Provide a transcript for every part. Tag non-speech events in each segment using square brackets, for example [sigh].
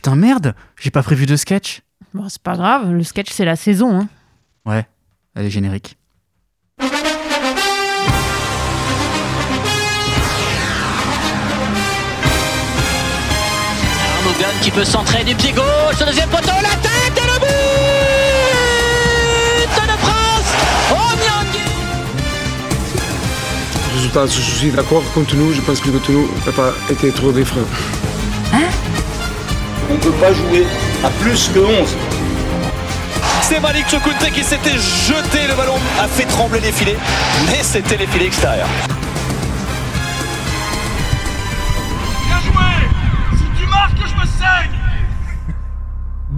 putain, merde, j'ai pas prévu de sketch. Bon, c'est pas grave, le sketch c'est la saison. Hein. Ouais, allez, générique. Arnaud qui peut centrer du pied gauche, le deuxième poteau, la tête et le but de France Résultat, je suis d'accord contre nous, je pense que contre nous n'a pas été trop. Hein On ne peut pas jouer à plus que 11. C'est Malik Chokunte qui s'était jeté, le ballon a fait trembler les filets, mais c'était les filets extérieurs.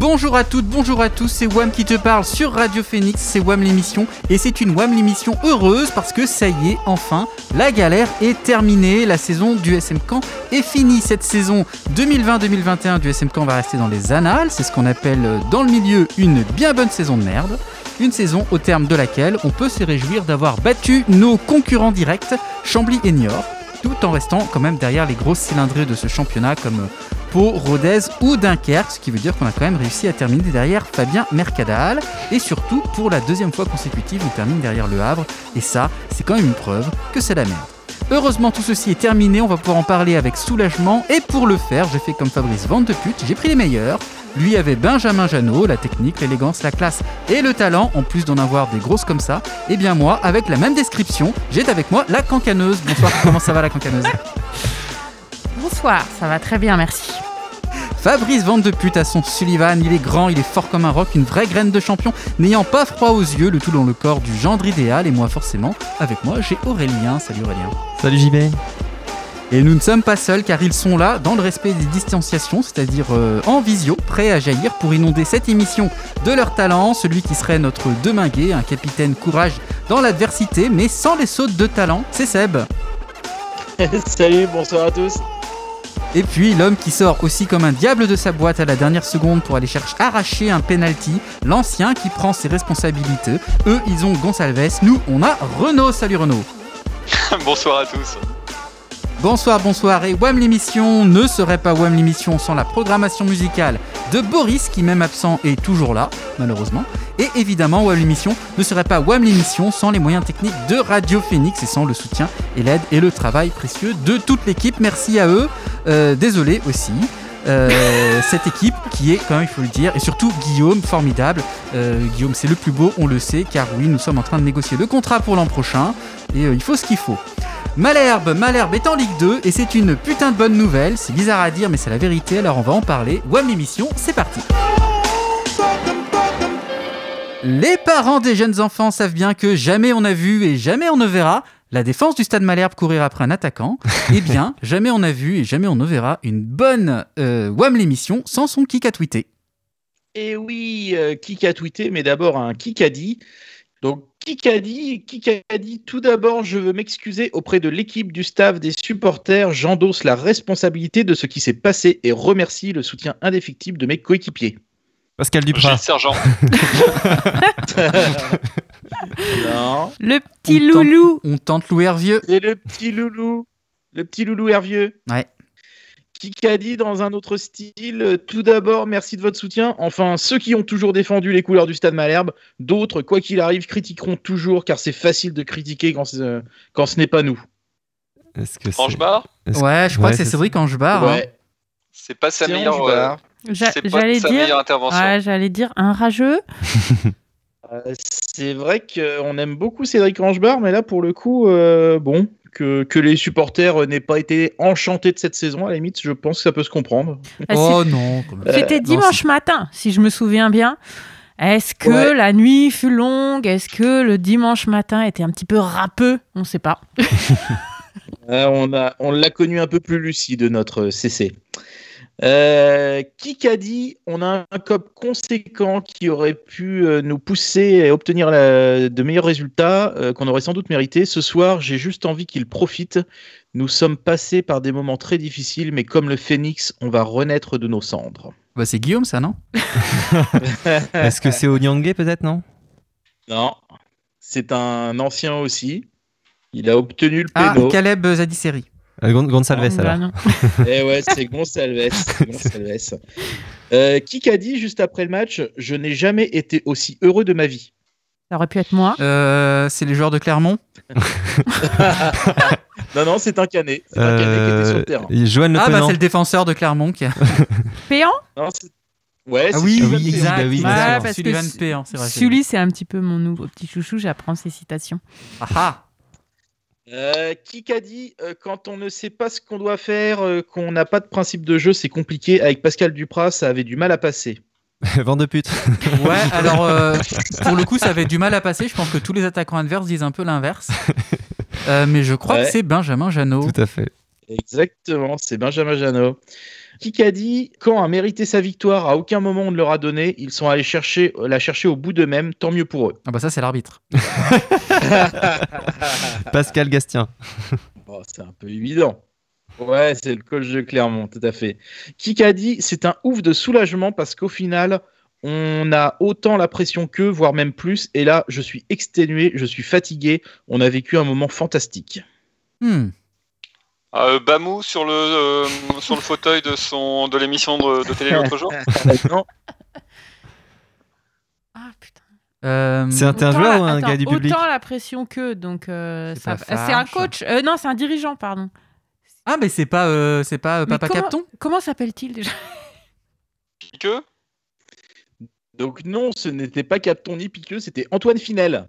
Bonjour à toutes, bonjour à tous, c'est Wam qui te parle sur Radio Phoenix, c'est Wam l'émission et c'est une Wam l'émission heureuse parce que ça y est, enfin, la galère est terminée, la saison du SM Camp est finie. Cette saison 2020-2021 du SM Camp va rester dans les annales, c'est ce qu'on appelle euh, dans le milieu une bien bonne saison de merde. Une saison au terme de laquelle on peut se réjouir d'avoir battu nos concurrents directs, Chambly et Niort, tout en restant quand même derrière les grosses cylindrées de ce championnat comme euh, Pau, Rodez ou Dunkerque, ce qui veut dire qu'on a quand même réussi à terminer derrière Fabien Mercadal. Et surtout, pour la deuxième fois consécutive, on termine derrière Le Havre. Et ça, c'est quand même une preuve que c'est la merde. Heureusement, tout ceci est terminé, on va pouvoir en parler avec soulagement. Et pour le faire, j'ai fait comme Fabrice Vente de pute, j'ai pris les meilleurs. Lui avait Benjamin Janot, la technique, l'élégance, la classe et le talent, en plus d'en avoir des grosses comme ça. Et bien moi, avec la même description, j'ai avec moi la cancaneuse. Bonsoir, comment ça va la cancaneuse? Bonsoir, ça va très bien, merci. Fabrice Vente de pute à son Sullivan, il est grand, il est fort comme un roc, une vraie graine de champion, n'ayant pas froid aux yeux, le tout dans le corps du gendre idéal, et moi forcément, avec moi j'ai Aurélien. Salut Aurélien. Salut JB. Et nous ne sommes pas seuls car ils sont là dans le respect des distanciations, c'est-à-dire euh, en visio, prêts à jaillir pour inonder cette émission de leur talent, celui qui serait notre demingué, un capitaine courage dans l'adversité, mais sans les sautes de talent, c'est Seb. [laughs] Salut, bonsoir à tous. Et puis l'homme qui sort aussi comme un diable de sa boîte à la dernière seconde pour aller chercher arracher un penalty, l'ancien qui prend ses responsabilités. Eux, ils ont Gonsalves, nous, on a Renault. Salut Renault. [laughs] bonsoir à tous. Bonsoir, bonsoir. Et WAM l'émission ne serait pas WAM l'émission sans la programmation musicale de Boris, qui même absent est toujours là, malheureusement. Et évidemment, WAM l'émission ne serait pas WAM l'émission sans les moyens techniques de Radio Phoenix et sans le soutien et l'aide et le travail précieux de toute l'équipe. Merci à eux. Euh, désolé aussi. Euh, cette équipe qui est, quand même, il faut le dire, et surtout Guillaume, formidable. Euh, Guillaume, c'est le plus beau, on le sait, car oui, nous sommes en train de négocier le contrat pour l'an prochain, et il faut ce qu'il faut. Malherbe, Malherbe est en Ligue 2 et c'est une putain de bonne nouvelle. C'est bizarre à dire, mais c'est la vérité, alors on va en parler. WAM l'émission, c'est parti. Les parents des jeunes enfants savent bien que jamais on a vu et jamais on ne verra la défense du stade Malherbe courir après un attaquant. eh [laughs] bien, jamais on a vu et jamais on ne verra une bonne euh, WAM l'émission sans son kick à tweeter. Et oui, euh, kick à tweeter, mais d'abord un kick a dit. Donc qui a dit, qui a dit tout d'abord, je veux m'excuser auprès de l'équipe, du staff, des supporters. J'endosse la responsabilité de ce qui s'est passé et remercie le soutien indéfectible de mes coéquipiers. Pascal Duprat. sergent. [laughs] [laughs] non. Le petit loulou. on tente Louis Hervieux. C'est le petit loulou. Le petit loulou Hervieux. Ouais qui a dit dans un autre style Tout d'abord, merci de votre soutien. Enfin, ceux qui ont toujours défendu les couleurs du Stade Malherbe, d'autres, quoi qu'il arrive, critiqueront toujours car c'est facile de critiquer quand, quand ce n'est pas nous. Est-ce que Angebar Ouais, je crois que c'est Cédric Angebar. Hein. C'est pas sa meilleure, euh, j'allais dire, intervention. Ouais, j'allais dire un rageux. [laughs] Euh, c'est vrai qu'on aime beaucoup Cédric Angebar, mais là, pour le coup, euh, bon, que, les supporters n'aient pas été enchantés de cette saison, à la limite, je pense que ça peut se comprendre. Ah, oh non, C'était dimanche matin, si je me souviens bien. Est-ce que la nuit fut longue? Est-ce que le dimanche matin était un petit peu râpeux? On ne sait pas. [laughs] Euh, on l'a on connu un peu plus lucide, notre CC. Euh, qui a dit on a un cop conséquent qui aurait pu euh, nous pousser à obtenir de meilleurs résultats euh, qu'on aurait sans doute mérité. Ce soir, j'ai juste envie qu'il profite. Nous sommes passés par des moments très difficiles, mais comme le phénix, on va renaître de nos cendres. Bah, c'est Guillaume, ça, non [laughs] Est-ce que c'est Onyangé, peut-être, non? Non, c'est un ancien aussi. Il a obtenu le ah, Caleb Zadisseri. Euh, Gon- Gonçalves Bah alors. Eh ouais, c'est Gonçalves. c'est [laughs] Gonçalves. Euh, qui qu'a dit juste après le match Je n'ai jamais été aussi heureux de ma vie. Ça aurait pu être moi. Euh, c'est les joueurs de Clermont. [laughs] Non, non, c'est un canet. C'est un canet qui était sur le terrain. Euh, Joanne Le Ah bah c'est le défenseur de Clermont qui a. [laughs] Péan? Non, c'est- ouais, Ah c'est oui, Sylvain oui, exact. bah oui, sûr. parce Sullivan que Péan, vrai. Sully, c'est un petit peu mon nouveau petit chouchou. J'apprends ses citations. Ah ah. Euh, qui qu'a dit euh, quand on ne sait pas ce qu'on doit faire, euh, qu'on n'a pas de principe de jeu, c'est compliqué. Avec Pascal Duprat, ça avait du mal à passer. [laughs] Vent de pute. Ouais, [laughs] alors euh, pour le coup, ça avait du mal à passer. Je pense que tous les attaquants adverses disent un peu l'inverse. [laughs] Euh, mais je crois Ouais. que c'est Benjamin Janot. Tout à fait. Exactement, c'est Benjamin Janot. Dit quand a mérité sa victoire, à aucun moment on ne leur a donné, ils sont allés chercher, la chercher au bout d'eux-mêmes, tant mieux pour eux. Ah bah ça, c'est l'arbitre. [laughs] [laughs] Pascal Gastien. [laughs] Oh, c'est un peu évident. Ouais, c'est le coach de Clermont, tout à fait. Dit c'est un ouf de soulagement parce qu'au final, on a autant la pression qu'eux, voire même plus. Et là, je suis exténué, je suis fatigué. On a vécu un moment fantastique. Hmm. Euh, Bamou sur le, euh, sur le fauteuil de, son, de l'émission de, de télé l'autre jour. [laughs] Non, Ah putain. Euh, C'est un, un Autant joueur la- ou un attends, gars du public Autant la pression que donc euh, C'est un coach. Euh, non, c'est un dirigeant, pardon. Ah mais c'est pas, euh, c'est pas euh, Papa comment- Capton? Comment s'appelle-t-il déjà? Que donc non, ce n'était pas Capton ni Piqueux, c'était Antoine Finel.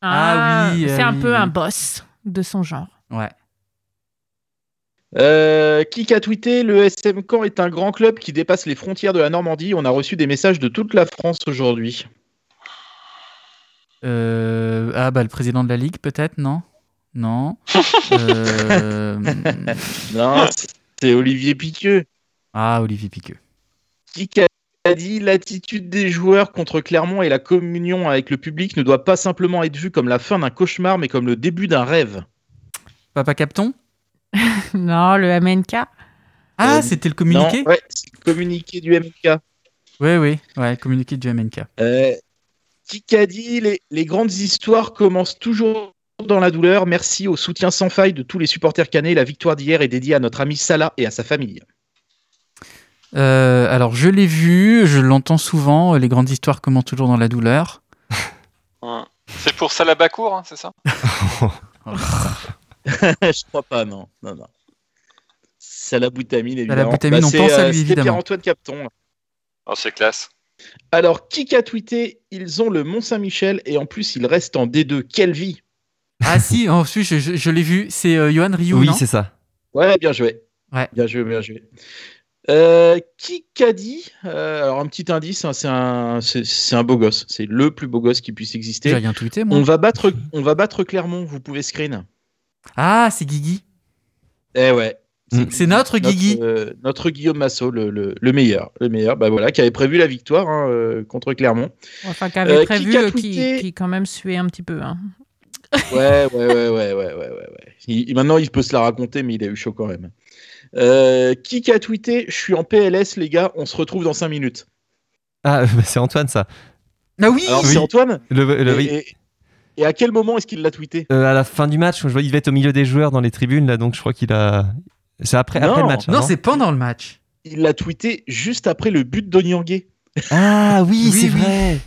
Ah oui, C'est euh, un oui, peu oui. un boss de son genre. Ouais. Euh, qui a tweeté Le SM Caen est un grand club qui dépasse les frontières de la Normandie. On a reçu des messages de toute la France aujourd'hui. Euh, ah bah le président de la ligue peut-être non? Non [laughs] Euh, Non, c'est Olivier Piqueux. ah Olivier Piqueux Qui a dit l'attitude des joueurs contre Clermont et la communion avec le public ne doit pas simplement être vue comme la fin d'un cauchemar, mais comme le début d'un rêve? Papa Capton? [laughs] non, le MNK. ah Euh, c'était le communiqué Non, ouais, c'est le communiqué du MK. oui oui ouais le communiqué du MNK Euh, qui a dit les, les grandes histoires commencent toujours dans la douleur. Merci au soutien sans faille de tous les supporters canets. La victoire d'hier est dédiée à notre ami Salah et à sa famille. Euh, alors je l'ai vu je l'entends souvent les grandes histoires commencent toujours dans la douleur [laughs] Ouais. C'est pour Salabacour, hein, c'est ça? [laughs] [laughs] Je crois pas, non. non, non. Salah Boutamine, évidemment. Boutamine, on c'est, pense à lui, évidemment. Pierre-Antoine Capton. Oh, c'est classe. Alors, qui a tweeté Ils ont le Mont-Saint-Michel et en plus, ils restent en D2. Quelle vie ah si si, je, je- je l'ai vu c'est euh, Johan Rioux Oui, c'est ça. Ouais, bien joué. Ouais. Bien joué, bien joué. Euh, qui a dit? Euh, Alors, un petit indice, hein, c'est un, c'est, c'est un beau gosse. C'est le plus beau gosse qui puisse j'ai exister. rien tweeté moi On va, battre, on va battre Clermont, vous pouvez screen. Ah c'est Guigui Eh ouais. Mm. c'est notre Guigui euh, notre Guillaume Massot, le, le- le meilleur. Le meilleur, bah voilà, qui avait prévu la victoire hein, euh, contre Clermont. Enfin, qui avait Euh, qui prévu, a qui, quand même suait un petit peu. hein. Ouais, ouais, ouais, ouais, ouais, ouais, ouais. Il- maintenant, il peut se la raconter, mais il a eu chaud quand même. Euh, qui a tweeté Je suis en PLS, les gars, on se retrouve dans 5 minutes. Ah, [laughs] bah, c'est Antoine ça. ah oui c'est Antoine Le, le- et, oui. Et- à quel moment est-ce qu'il l'a tweeté Euh, à la fin du match, je vois il devait être au milieu des joueurs dans les tribunes là, donc je crois qu'il a. C'est après, après le match. hein, non c'est pendant le match Il l'a tweeté juste après le but d'Onyangé. Ah oui, Oui, c'est oui. vrai.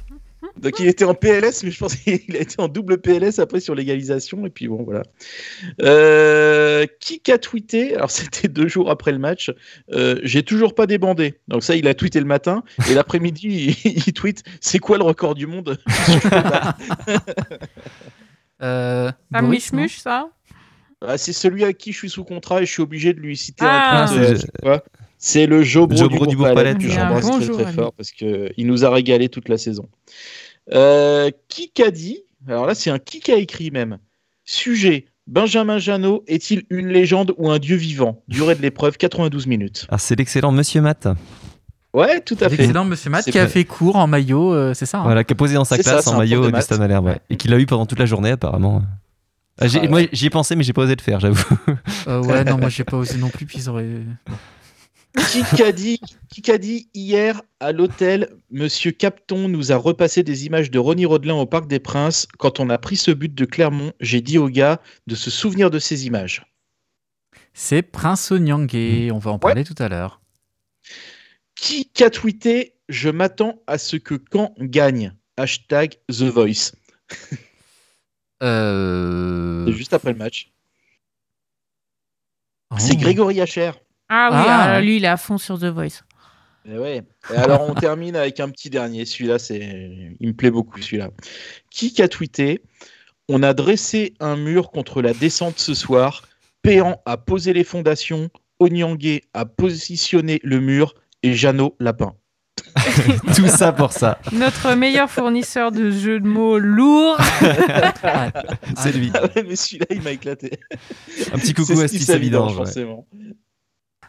Donc il était en PLS, mais je pense [laughs] qu'il a été en double PLS après sur l'égalisation. Et puis bon, voilà. Euh, qui a tweeté Alors [laughs] c'était deux jours après le match. euh, J'ai toujours pas débandé. Donc ça, il a tweeté le matin. Et l'après-midi, [laughs] il, il tweet C'est quoi le record du monde? Euh, Boris, non? mouche ça? Ah, C'est celui à qui je suis sous contrat et je suis obligé de lui citer Ah. un tweet. Euh, c'est- le Jobro, Jobro du du Bourg-Palais que toujours. j'embrasse très très fort parce qu'il nous a régalé toute la saison. Euh, qui a dit Alors là, c'est un qui a écrit même. Sujet Benjamin Janot est-il une légende ou un dieu vivant? Durée de l'épreuve 92 minutes. Ah, c'est l'excellent Monsieur Matt. Ouais, tout à fait. Excellent, monsieur Matt, qui a fait cours en maillot, euh, c'est ça hein Voilà, qui a posé dans sa ça, classe en maillot Malherbe, ouais. Et qu'il l'a eu pendant toute la journée apparemment. Ah, Ah ouais. Moi j'y ai pensé mais j'ai pas osé le faire, j'avoue. Euh, ouais, [laughs] non, moi j'ai pas osé non plus, puis ils auraient. Qui a dit, dit hier à l'hôtel, Monsieur Capton nous a repassé des images de Ronnie Rodelin au Parc des Princes. Quand on a pris ce but de Clermont, j'ai dit au gars de se souvenir de ces images. C'est Prince Onyangé. On va en parler tout à l'heure. Qui a tweeté Je m'attends à ce que Caen gagne? Hashtag The Voice. [laughs] Euh... C'est juste après le match. oh. C'est Grégory Hacher. Ah oui, Ah, alors ouais. lui, il est à fond sur The Voice. Et ouais. Et alors on termine avec un petit dernier. Celui-là, c'est, il me plaît beaucoup celui-là. Qui a tweeté On a dressé un mur contre la descente ce soir. Péan a posé les fondations. Onyangé a positionné le mur et Jeannot lapin. [laughs] Tout ça pour ça. Notre meilleur fournisseur de jeux de mots lourds. [laughs] C'est lui. Ah ouais, mais celui-là, il m'a éclaté. Un petit coucou à Steve Savidange, Savidange. ouais. forcément.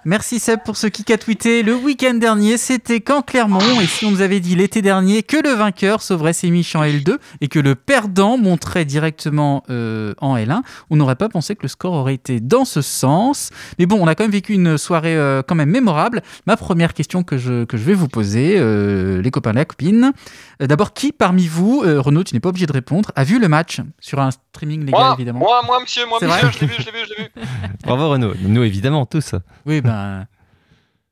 Merci Seb pour ce qui a tweeté. Le week-end dernier, c'était quand Clermont. Et si on nous avait dit l'été dernier que le vainqueur sauverait ses miches en L2 et que le perdant monterait directement euh, en L1, on n'aurait pas pensé que le score aurait été dans ce sens. Mais bon, on a quand même vécu une soirée euh, quand même mémorable. Ma première question que je, que je vais vous poser, euh, les copains et la copine. Euh, D'abord, qui parmi vous, euh, Renaud, tu n'es pas obligé de répondre, a vu le match sur un streaming légal Moi, évidemment moi, moi, monsieur, moi, C'est monsieur, vrai je l'ai vu, je l'ai vu, je l'ai vu. Bravo Renaud. Nous évidemment tous. Oui, ben.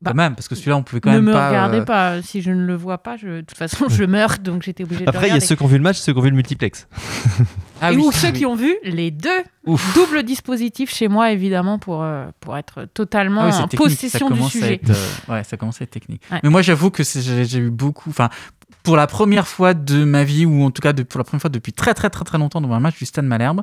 Bah, quand même, parce que celui-là, on pouvait quand ne même me pas. regardez euh, pas. Si je ne le vois pas, je... de toute façon, je meurs, donc j'étais obligée de Après il y a ceux qui ont vu le match, ceux qui ont vu le multiplex. Ah Et oui, ou ceux oui. qui ont vu les deux. Ouf. Double dispositif chez moi, évidemment, pour, euh, pour être totalement Ah oui, en possession du sujet. être, euh, ouais, ça commence à être technique. Ouais. Mais moi, j'avoue que j'ai eu beaucoup. Enfin, pour la première fois de ma vie, ou en tout cas de, pour la première fois depuis très très très très longtemps devant un match du Stade Malherbe,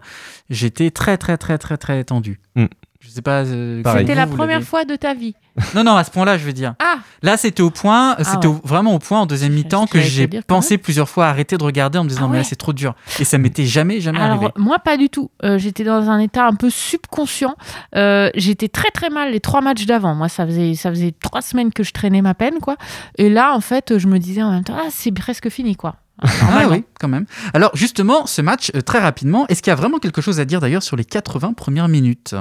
j'étais très très très très très tendu. Mm. Je sais pas. euh. C'était la vous première fois de ta vie. Non, non, à ce point-là, je veux dire. Ah, Là, c'était au point, c'était ouais. au- vraiment au point en deuxième mi-temps que j'ai pensé plusieurs fois à arrêter de regarder en me disant Ah mais là c'est trop dur. Et ça m'était jamais jamais alors arrivé. moi pas du tout. Euh, j'étais dans un état un peu subconscient. Euh, j'étais très très mal les trois matchs d'avant. Moi ça faisait ça faisait trois semaines que je traînais ma peine quoi. Et là en fait je me disais en même temps ah c'est presque fini quoi. Ah Normalement. oui, quand même. Alors justement, ce match, très rapidement, est-ce qu'il y a vraiment quelque chose à dire d'ailleurs sur les 80 premières minutes?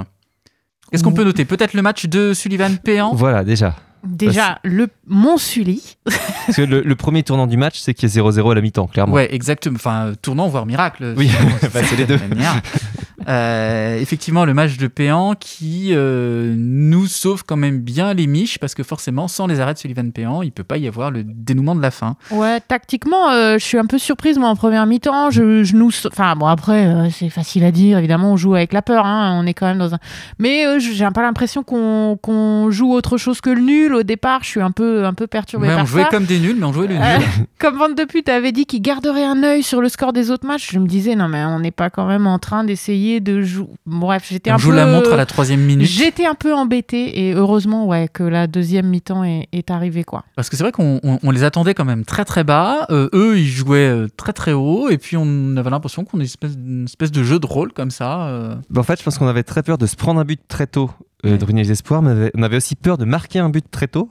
Qu'est-ce qu'on peut noter Peut-être le match de Sullivan Péan Voilà déjà. Déjà le mon Sully. [laughs] Parce que le, le premier tournant du match, c'est qu'il y a 0-0 à la mi-temps, clairement. Ouais, exactement. Enfin, euh, tournant, voire miracle. Oui, [laughs] bah, c'est les deux. [laughs] Euh, effectivement, le match de Péan qui euh, nous sauve quand même bien les miches parce que forcément, sans les arrêts de Sullivan Péan, il peut pas y avoir le dénouement de la fin. Ouais, tactiquement, euh, je suis un peu surprise, moi, en première mi-temps. Je, je nous... Enfin, bon, après, c'est facile à dire. Évidemment, on joue avec la peur. hein, on est quand même dans un... Mais j'ai un peu l'impression qu'on qu'on joue autre chose que le nul. Au départ, je suis un peu, un peu perturbée Ouais, par on jouait ça. comme des nuls, mais on jouait le nul. [laughs] Comme Vente de pute avait dit qu'il garderait un œil sur le score des autres matchs, je me disais, non, mais on n'est pas quand même en train d'essayer de jouer... Bref, j'étais un joue peu... la montre à la troisième minute. J'étais un peu embêtée et heureusement ouais, que la deuxième mi-temps est, est arrivée. Quoi. Parce que c'est vrai qu'on on- on les attendait quand même très très bas. Euh, eux, ils jouaient euh, très très haut. Et puis on avait l'impression qu'on est une espèce, une espèce de jeu de rôle comme ça. euh. Bah, en fait, je pense qu'on avait très peur de se prendre un but très tôt euh, de ruiner les espoirs, mais on avait- on avait aussi peur de marquer un but très tôt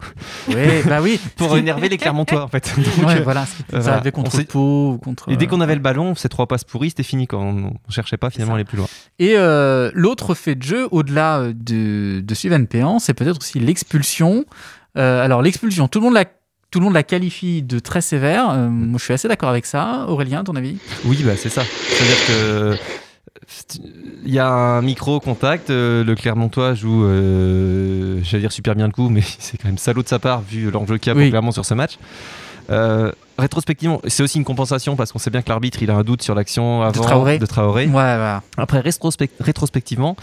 Ouais, bah oui. [laughs] pour énerver les Clermontois, en fait. [laughs] Donc, Ouais, euh, voilà, euh, ça On contre Pau ou contre. Et dès euh, qu'on avait le ballon, ces trois passes pourries, c'était fini. Quand on, on cherchait pas finalement à aller plus loin. Et euh, l'autre fait de jeu, au-delà euh, de, de Sylvain Péan, c'est peut-être aussi l'expulsion. Euh, alors l'expulsion, tout le monde la tout le monde la qualifie de très sévère. Euh, moi, je suis assez d'accord avec ça. Aurélien, ton avis? Oui, bah c'est ça. C'est-à-dire que il y a un micro contact. euh, le Clermontois joue, euh, j'allais dire super bien le coup, mais [laughs] c'est quand même salaud de sa part vu l'enjeu qu'il y a Oui. Clermont sur ce match. Euh, rétrospectivement, c'est aussi une compensation parce qu'on sait bien que l'arbitre il a un doute sur l'action avant Traoré. de Traoré. Ouais. Après, rétrospect- rétrospectivement,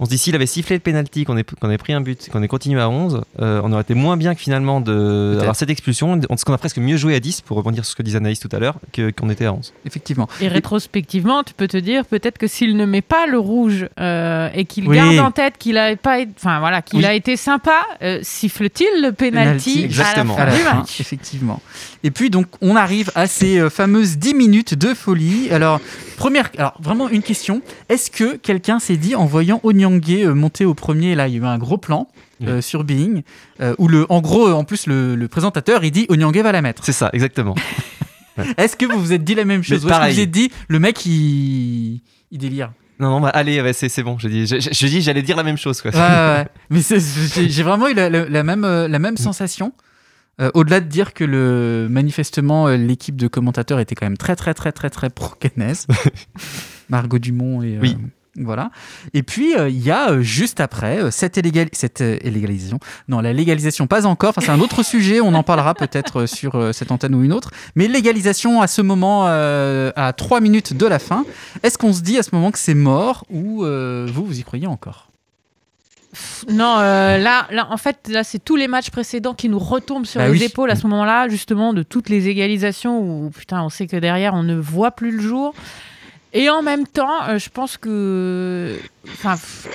on se dit s'il avait sifflé le penalty, qu'on ait, qu'on ait pris un but, qu'on ait continué à 11, euh, on aurait été moins bien que finalement d'avoir cette expulsion. Parce qu'on a presque mieux joué à 10, pour rebondir sur ce que disait Anaïs tout à l'heure, que- qu'on était à 11. Effectivement. Et rétrospectivement, tu peux te dire peut-être que s'il ne met pas le rouge euh, et qu'il Oui. garde en tête qu'il a pas, été- enfin voilà, qu'il Oui. a été sympa, euh, siffle-t-il le penalty, exactement. à à la la fin du fin, match? effectivement. Et puis donc on arrive à ces euh, fameuses 10 minutes de folie. Alors première, alors vraiment une question est-ce que quelqu'un s'est dit en voyant Onyangé euh, monter au premier, là il y a eu un gros plan euh, sur Being euh, où le, en gros en plus le, le présentateur il dit Onyangé va la mettre. C'est ça, exactement. [laughs] Est-ce que vous vous êtes dit la même chose? Ou est-ce que pareil. vous vous êtes dit le mec il, il délire? Non, non, bah, allez, ouais, c'est c'est bon. Je dis, je, je- je dis, j'allais dire la même chose. Quoi. Ouais, ouais. [laughs] Mais c'est- j'ai j'ai vraiment eu la, la- la même, la même sensation. Euh, Au-delà de dire que le, manifestement euh, l'équipe de commentateurs était quand même très très très très très pro Caennaise. [laughs] Margot Dumont et, euh, Oui. Voilà. Et puis, euh, il y a euh, juste après euh, cette, illégal- cette euh, illégalisation. Non, la légalisation, pas encore. Enfin, c'est un autre [laughs] sujet. On en parlera peut-être euh, sur euh, cette antenne ou une autre. Mais légalisation à ce moment, euh, à trois minutes de la fin. Est-ce qu'on se dit à ce moment que c'est mort ou euh, vous, vous y croyez encore? Non, euh, là, là, en fait, là, c'est tous les matchs précédents qui nous retombent sur Bah les oui. épaules à ce moment-là, justement, de toutes les égalisations où, putain, on sait que derrière, on ne voit plus le jour. Et en même temps, euh, je pense que, enfin, pff,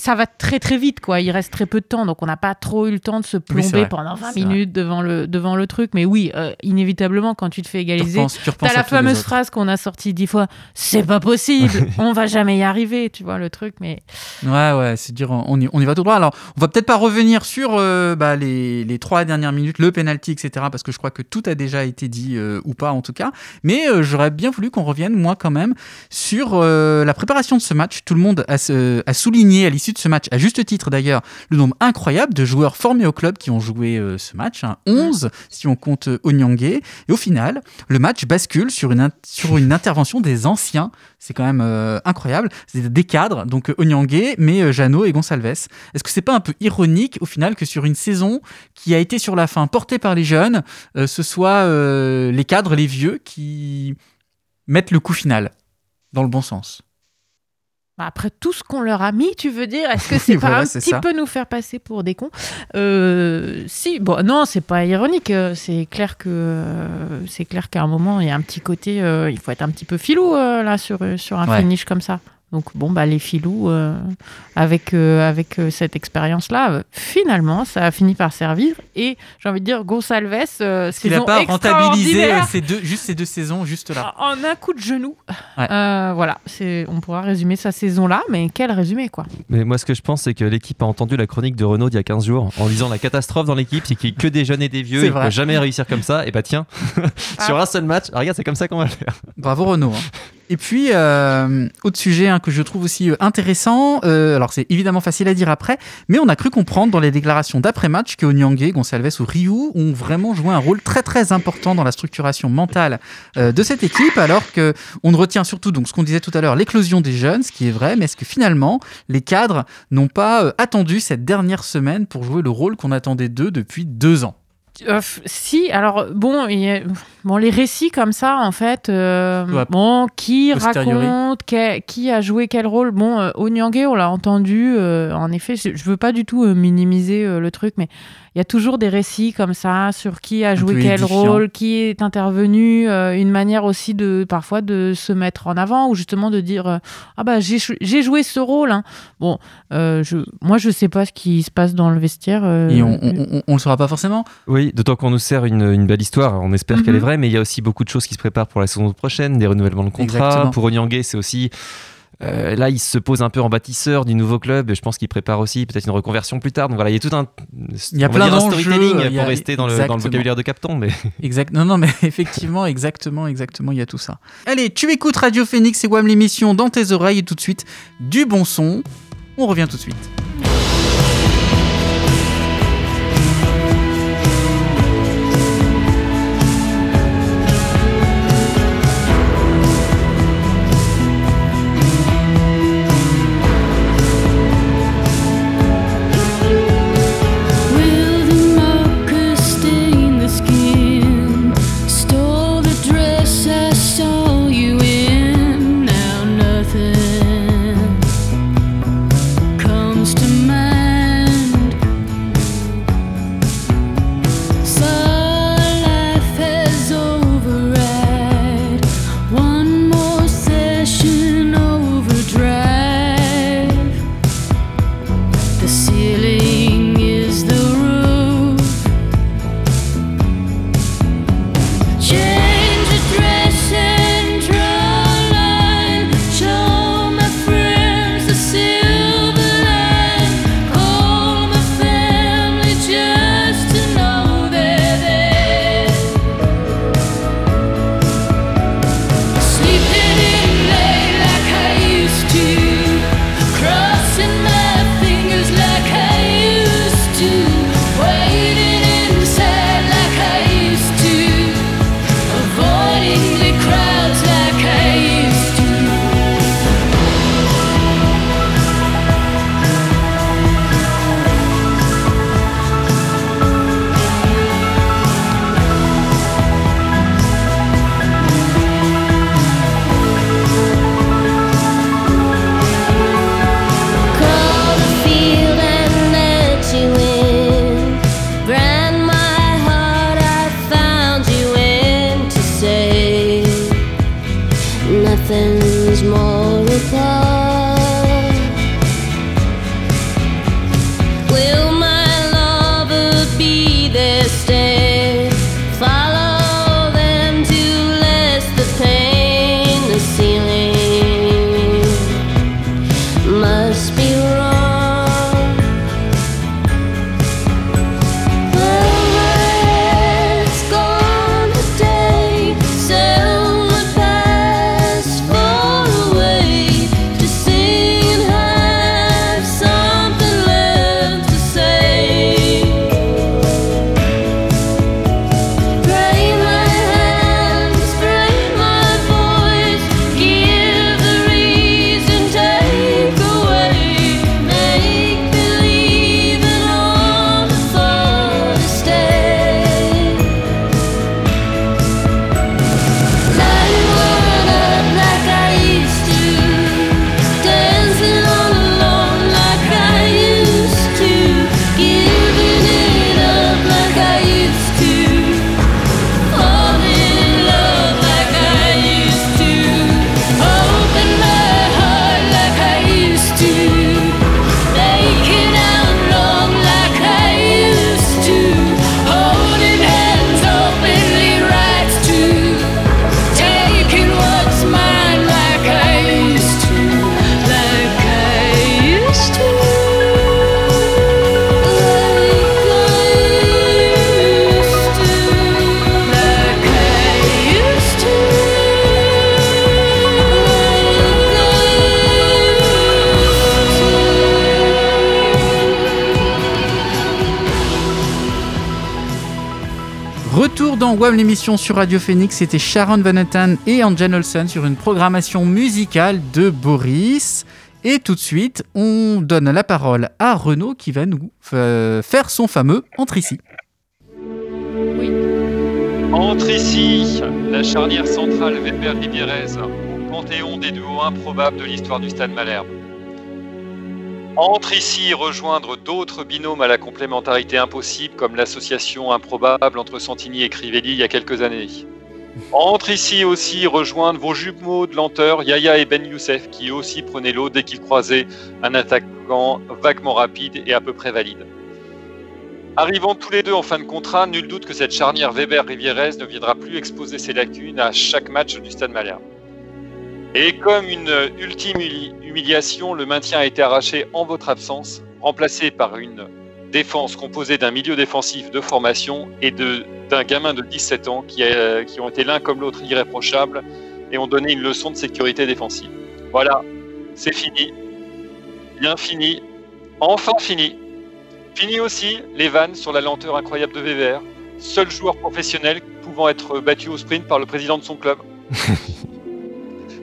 ça va très très vite, quoi. Il reste très peu de temps, donc on n'a pas trop eu le temps de se plomber pendant 20 C'est minutes devant le devant le truc. Mais oui, euh, inévitablement, quand tu te fais égaliser, tu T'as la fameuse phrase qu'on a sortie dix fois c'est pas possible, [laughs] on va jamais y arriver, tu vois le truc, mais Ouais, ouais, c'est dire, on y, on y va tout droit. Alors, on va peut-être pas revenir sur euh, bah, les, les trois dernières minutes, le penalty, etc., parce que je crois que tout a déjà été dit, euh, ou pas en tout cas. Mais j'aurais bien voulu qu'on revienne, moi quand même, sur la préparation de ce match. Tout le monde a, a souligné à l'issue de ce match, à juste titre d'ailleurs, le nombre incroyable de joueurs formés au club qui ont joué euh, ce match. hein. 11, si on compte euh, Onyangé. Et au final, le match bascule sur une, in- sur une intervention des anciens. C'est quand même euh, incroyable. C'est des cadres, donc euh, Onyangé, mais Jeannot et Gonçalves. Est-ce que c'est pas un peu ironique au final que sur une saison qui a été sur la fin portée par les jeunes, ce soit les cadres, les vieux, qui mettent le coup final dans le bon sens? Après tout ce qu'on leur a mis, tu veux dire, est-ce que [laughs] c'est pas voilà, un petit ça. peu nous faire passer pour des cons? Euh, Si, bon, non, c'est pas ironique. euh, C'est clair que euh, c'est clair qu'à un moment il y a un petit côté, euh, il faut être un petit peu filou là sur sur un Ouais. finish comme ça. Donc bon, bah les filous euh, avec euh, avec euh, cette expérience là, finalement, ça a fini par servir. Et j'ai envie de dire, Gonçalves, euh, Il n'a pas rentabilisé euh, ces deux, juste ces deux saisons, juste là. En un coup de genou. Ouais. Euh, voilà, c'est, on pourra résumer sa saison là, mais quel résumé quoi. Mais moi, ce que je pense, c'est que l'équipe a entendu la chronique de Renault d'il y a 15 jours en disant la catastrophe dans l'équipe, c'est qu'il n'y a que des jeunes et des vieux, C'est il ne peut jamais réussir comme ça. Et bah tiens, [laughs] sur Ah. un seul match, ah, regarde, c'est comme ça qu'on va le faire. Bravo Renaud. hein. Et puis, euh, autre sujet hein, que je trouve aussi euh, intéressant, euh, alors c'est évidemment facile à dire après, mais on a cru comprendre dans les déclarations d'après-match que Onyangé, Gonçalves ou Ryu ont vraiment joué un rôle très très important dans la structuration mentale euh, de cette équipe, alors que on retient surtout donc ce qu'on disait tout à l'heure, l'éclosion des jeunes, ce qui est vrai, mais est-ce que finalement les cadres n'ont pas attendu cette dernière semaine pour jouer le rôle qu'on attendait d'eux depuis deux ans? Euh, si, alors bon, il y a- bon, les récits comme ça, en fait, euh, Ouais. bon, qui raconte, qui a joué quel rôle? Bon, euh, Onyangé, on l'a entendu, euh, en effet, je, je veux pas du tout minimiser le truc, mais il y a toujours des récits comme ça sur qui a joué quel édifiant. rôle, qui est intervenu, euh, une manière aussi de parfois de se mettre en avant ou justement de dire euh, ah bah j'ai joué ce rôle. hein. Bon, euh, je, moi je sais pas ce qui se passe dans le vestiaire. euh, Et on, on, on- on le saura pas forcément. Oui, d'autant qu'on nous sert une, une belle histoire. On espère Mhm. qu'elle est vraie, mais il y a aussi beaucoup de choses qui se préparent pour la saison prochaine, des renouvellements de contrats. Exactement. Pour Onyangé, c'est aussi. Euh, là, il se pose un peu en bâtisseur du nouveau club je pense qu'il prépare aussi peut-être une reconversion plus tard. Donc voilà, il y a tout un, Il y a plein d'enjeux, storytelling il y a- pour rester dans le, dans le vocabulaire de Capton. Mais [laughs] Exact. Non, non, mais [laughs] effectivement, exactement, exactement, il y a tout ça. Allez, tu écoutes Radio Phoenix et WAM l'émission dans tes oreilles et tout de suite du bon son. On revient tout de suite. WAM l'émission sur Radio Phoenix, c'était Sharon Van Etten et Angel Olsen sur une programmation musicale de Boris. Et tout de suite, on donne la parole à Renaud qui va nous euh, faire son fameux Entre ici. Entre ici, la charnière centrale Weber-Ribierez, au panthéon des duos improbables de l'histoire du Stade Malherbe. Entre ici rejoindre d'autres binômes à la complémentarité impossible, comme l'association improbable entre Santini et Crivelli il y a quelques années. Entre ici aussi rejoindre vos jumeaux de lenteur, Yaya et Ben Youssef, qui aussi prenaient l'eau dès qu'ils croisaient un attaquant vaguement rapide et à peu près valide. Arrivant tous les deux en fin de contrat, nul doute que cette charnière Weber-Rivierez ne viendra plus exposer ses lacunes à chaque match du Stade Malherbe. Et comme une ultime humi- humiliation, le maintien a été arraché en votre absence, remplacé par une défense composée d'un milieu défensif de formation et d'un gamin de 17 ans qui, qui ont été l'un comme l'autre irréprochables et ont donné une leçon de sécurité défensive. Voilà, c'est fini. Bien fini. Enfin fini. Fini aussi les vannes sur la lenteur incroyable de Weber, seul joueur professionnel pouvant être battu au sprint par le président de son club. [laughs]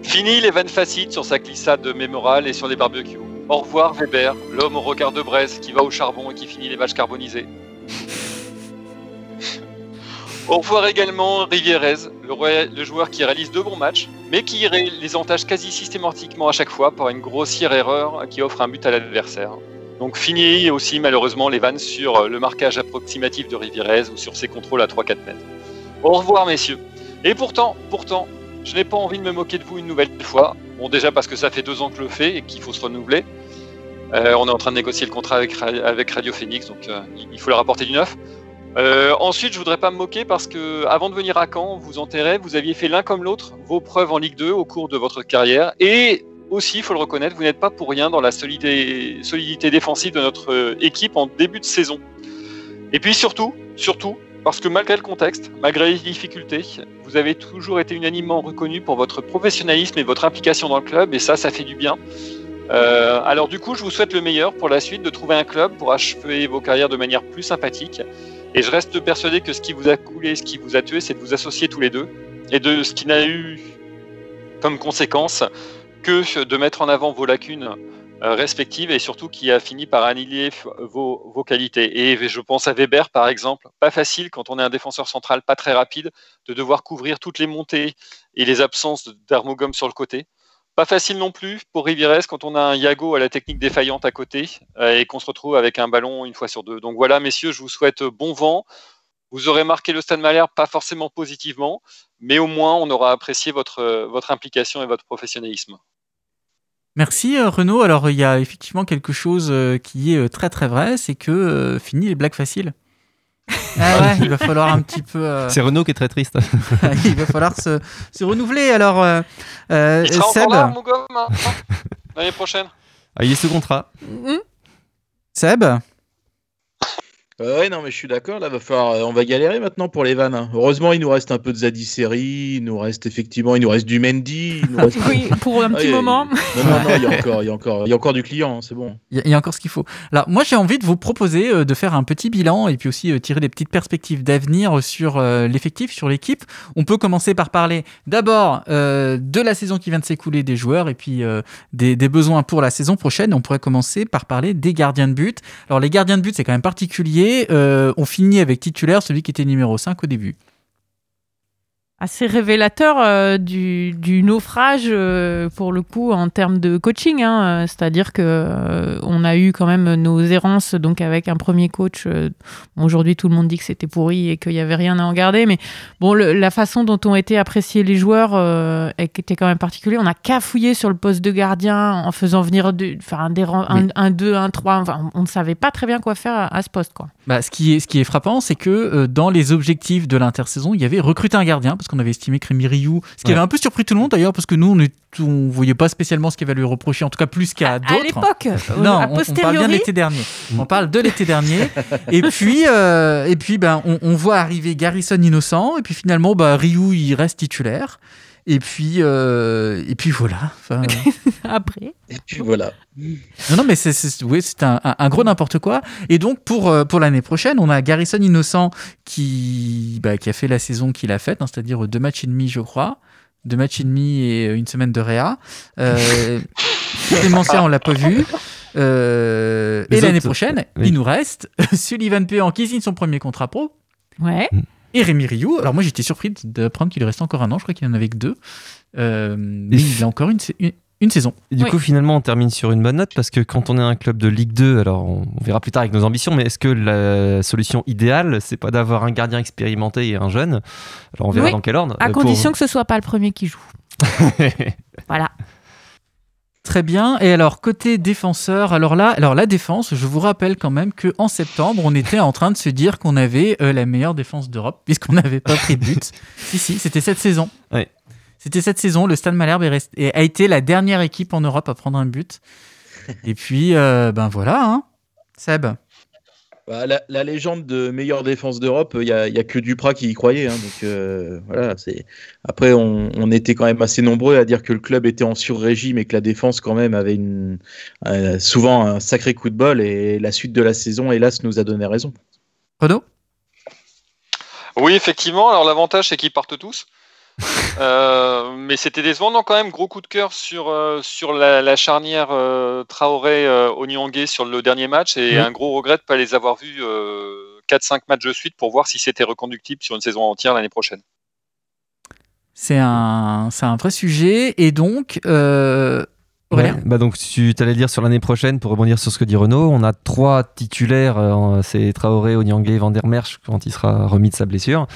Fini les vannes faciles sur sa glissade mémorale et sur les barbecues. Au revoir Weber, l'homme au regard de braise qui va au charbon et qui finit les vaches carbonisées. [laughs] Au revoir également Rivierez, le, le joueur qui réalise deux bons matchs, mais qui les entache quasi systématiquement à chaque fois par une grossière erreur qui offre un but à l'adversaire. Donc fini aussi malheureusement les vannes sur euh, le marquage approximatif de Rivierez ou sur ses contrôles à 3-4 mètres. Au revoir messieurs. Et pourtant, pourtant, je n'ai pas envie de me moquer de vous une nouvelle fois. Bon déjà parce que ça fait deux ans que je le fais et qu'il faut se renouveler. Euh, on est en train de négocier le contrat avec, Ra- avec Radio Phoenix, donc euh, il- faut leur apporter du neuf. Euh, ensuite, je voudrais pas me moquer parce que avant de venir à Caen, vous enterrez, vous aviez fait l'un comme l'autre vos preuves en Ligue 2 au cours de votre carrière et aussi, il faut le reconnaître, vous n'êtes pas pour rien dans la solidité, défensive de notre équipe en début de saison. Et puis surtout, surtout, parce que malgré le contexte, malgré les difficultés, vous avez toujours été unanimement reconnu pour votre professionnalisme et votre implication dans le club, et ça, ça fait du bien. Euh, alors du coup, je vous souhaite le meilleur pour la suite, de trouver un club pour achever vos carrières de manière plus sympathique. Et je reste persuadé que ce qui vous a coulé, ce qui vous a tué, c'est de vous associer tous les deux, et de ce qui n'a eu comme conséquence que de mettre en avant vos lacunes respectives et surtout qui a fini par annihiler vos, vos qualités. Et je pense à Weber par exemple, pas facile quand on est un défenseur central pas très rapide de devoir couvrir toutes les montées et les absences d'Armogum sur le côté. Pas facile non plus pour Rivierez quand on a un Yago à la technique défaillante à côté euh, et qu'on se retrouve avec un ballon une fois sur deux. Donc voilà, messieurs, je vous souhaite bon vent. Vous aurez marqué le Stade Malherbe, pas forcément positivement, mais au moins on aura apprécié votre, euh, votre implication et votre professionnalisme. Merci euh, Renaud. Alors il y a effectivement quelque chose euh, qui est euh, très très vrai, c'est que euh, fini les blagues faciles. Ah ouais, il va falloir un petit peu. euh, [laughs] C'est Renaud qui est très triste. [laughs] il va falloir se, se renouveler. Alors, Il sera Seb, encore là, Armogum, hein, l'année prochaine. Ah, il est sous contrat. Seb, Euh, ouais, non, mais je suis d'accord. Là, va falloir, euh, on va galérer maintenant pour les vannes. hein. Heureusement, il nous reste un peu de Zadisseri, il nous reste effectivement, il nous reste du Mendy. Il nous reste... [laughs] Oui, pour un Ah, petit il y a- moment. Non, non, non, il y a encore, il y a encore, il y a encore du client, hein, c'est bon. il y, a- il y a encore ce qu'il faut. Alors, moi, j'ai envie de vous proposer euh, de faire un petit bilan et puis aussi euh, tirer des petites perspectives d'avenir sur euh, l'effectif, sur l'équipe. On peut commencer par parler d'abord euh, de la saison qui vient de s'écouler des joueurs et puis euh, des, des besoins pour la saison prochaine. On pourrait commencer par parler des gardiens de but. Alors, les gardiens de but, c'est quand même particulier. Euh, on finit avec titulaire celui qui était numéro 5 au début. Assez révélateur euh, du, du naufrage euh, pour le coup en termes de coaching. hein. C'est-à-dire que euh, on a eu quand même nos errances donc avec un premier coach. bon, Aujourd'hui, tout le monde dit que c'était pourri et qu'il n'y avait rien à en garder. Mais bon, le- la façon dont ont été appréciés les joueurs était quand même particulier. On a cafouillé sur le poste de gardien en faisant venir enfin, des un, un, deux, un, trois. Enfin, on ne savait pas très bien quoi faire à, à ce poste. Quoi. Bah, ce, qui est, ce qui est frappant, c'est que dans les objectifs de l'intersaison, il y avait recruter un gardien, parce qu'on avait estimé que Rémi Rioux, ce qui Ouais. avait un peu surpris tout le monde d'ailleurs, parce que nous, on ne on voyait pas spécialement ce qu'il va lui reprocher, en tout cas plus qu'à À d'autres. l'époque, [laughs] Non, à on, on parle bien de posteriori, l'été dernier. On parle de l'été dernier. [laughs] et puis, euh, et puis ben, on, on voit arriver Garrison innocent, et puis finalement, bah, Ryu, il reste titulaire. Et puis, euh, et puis voilà. Enfin, [laughs] Après. Et puis voilà. non, non, mais c'est, c'est, oui, c'est un, un- un gros n'importe quoi. Et donc, pour, euh, pour l'année prochaine, on a Garrison Innocent qui, bah, qui a fait la saison qu'il a faite, hein, c'est-à-dire deux matchs et demi, je crois. Deux matchs et demi et une semaine de réa. Euh, [laughs] on l'a pas vu. Euh, et l'année prochaine, oui. il nous reste [laughs] Sullivan Péan qui signe son premier contrat pro? Ouais. Et Rémi Rioux. Alors moi j'étais surpris d'apprendre qu'il lui restait encore un an. Je crois qu'il en avait que deux. Euh, mais il a encore une, sa- une, une saison. Et du Oui. coup, finalement, on termine sur une bonne note parce que quand on est un club de Ligue 2, alors on, on verra plus tard avec nos ambitions, mais est-ce que la solution idéale, c'est pas d'avoir un gardien expérimenté et un jeune? Alors on verra Oui, dans quel ordre. À Euh, pour- condition que ce soit pas le premier qui joue. [laughs] Voilà. Très bien. Et alors côté défenseur, alors là, alors la défense, je vous rappelle quand même que en septembre, on était en train de se dire qu'on avait euh, la meilleure défense d'Europe puisqu'on n'avait pas pris de but. [laughs] si si, c'était cette saison. Ouais. C'était cette saison. Le Stade Malherbe est a été la dernière équipe en Europe à prendre un but. Et puis euh, ben voilà, hein. Seb. Bah, la, la légende de meilleure défense d'Europe, il n'y a, y a que Duprat qui y croyait. hein, donc euh, voilà, c'est. Après, on, on était quand même assez nombreux à dire que le club était en sur-régime et que la défense quand même avait une, euh, souvent un sacré coup de bol. Et la suite de la saison, hélas, nous a donné raison. Renaud? Oui, effectivement. Alors l'avantage, c'est qu'ils partent tous. Euh, mais c'était décevant. Non, quand même, gros coup de cœur sur, euh, sur la, la charnière euh, Traoré-Onyangé sur le dernier match et un gros regret de ne pas les avoir vus euh, 4-5 matchs de suite pour voir si c'était reconductible sur une saison entière l'année prochaine. C'est un, un vrai sujet. Et donc, Ouais, bah donc tu allais dire sur l'année prochaine pour rebondir sur ce que dit Renaud, on a trois titulaires, euh, c'est Traoré, Onyangé, Van der Merch quand il sera remis de sa blessure,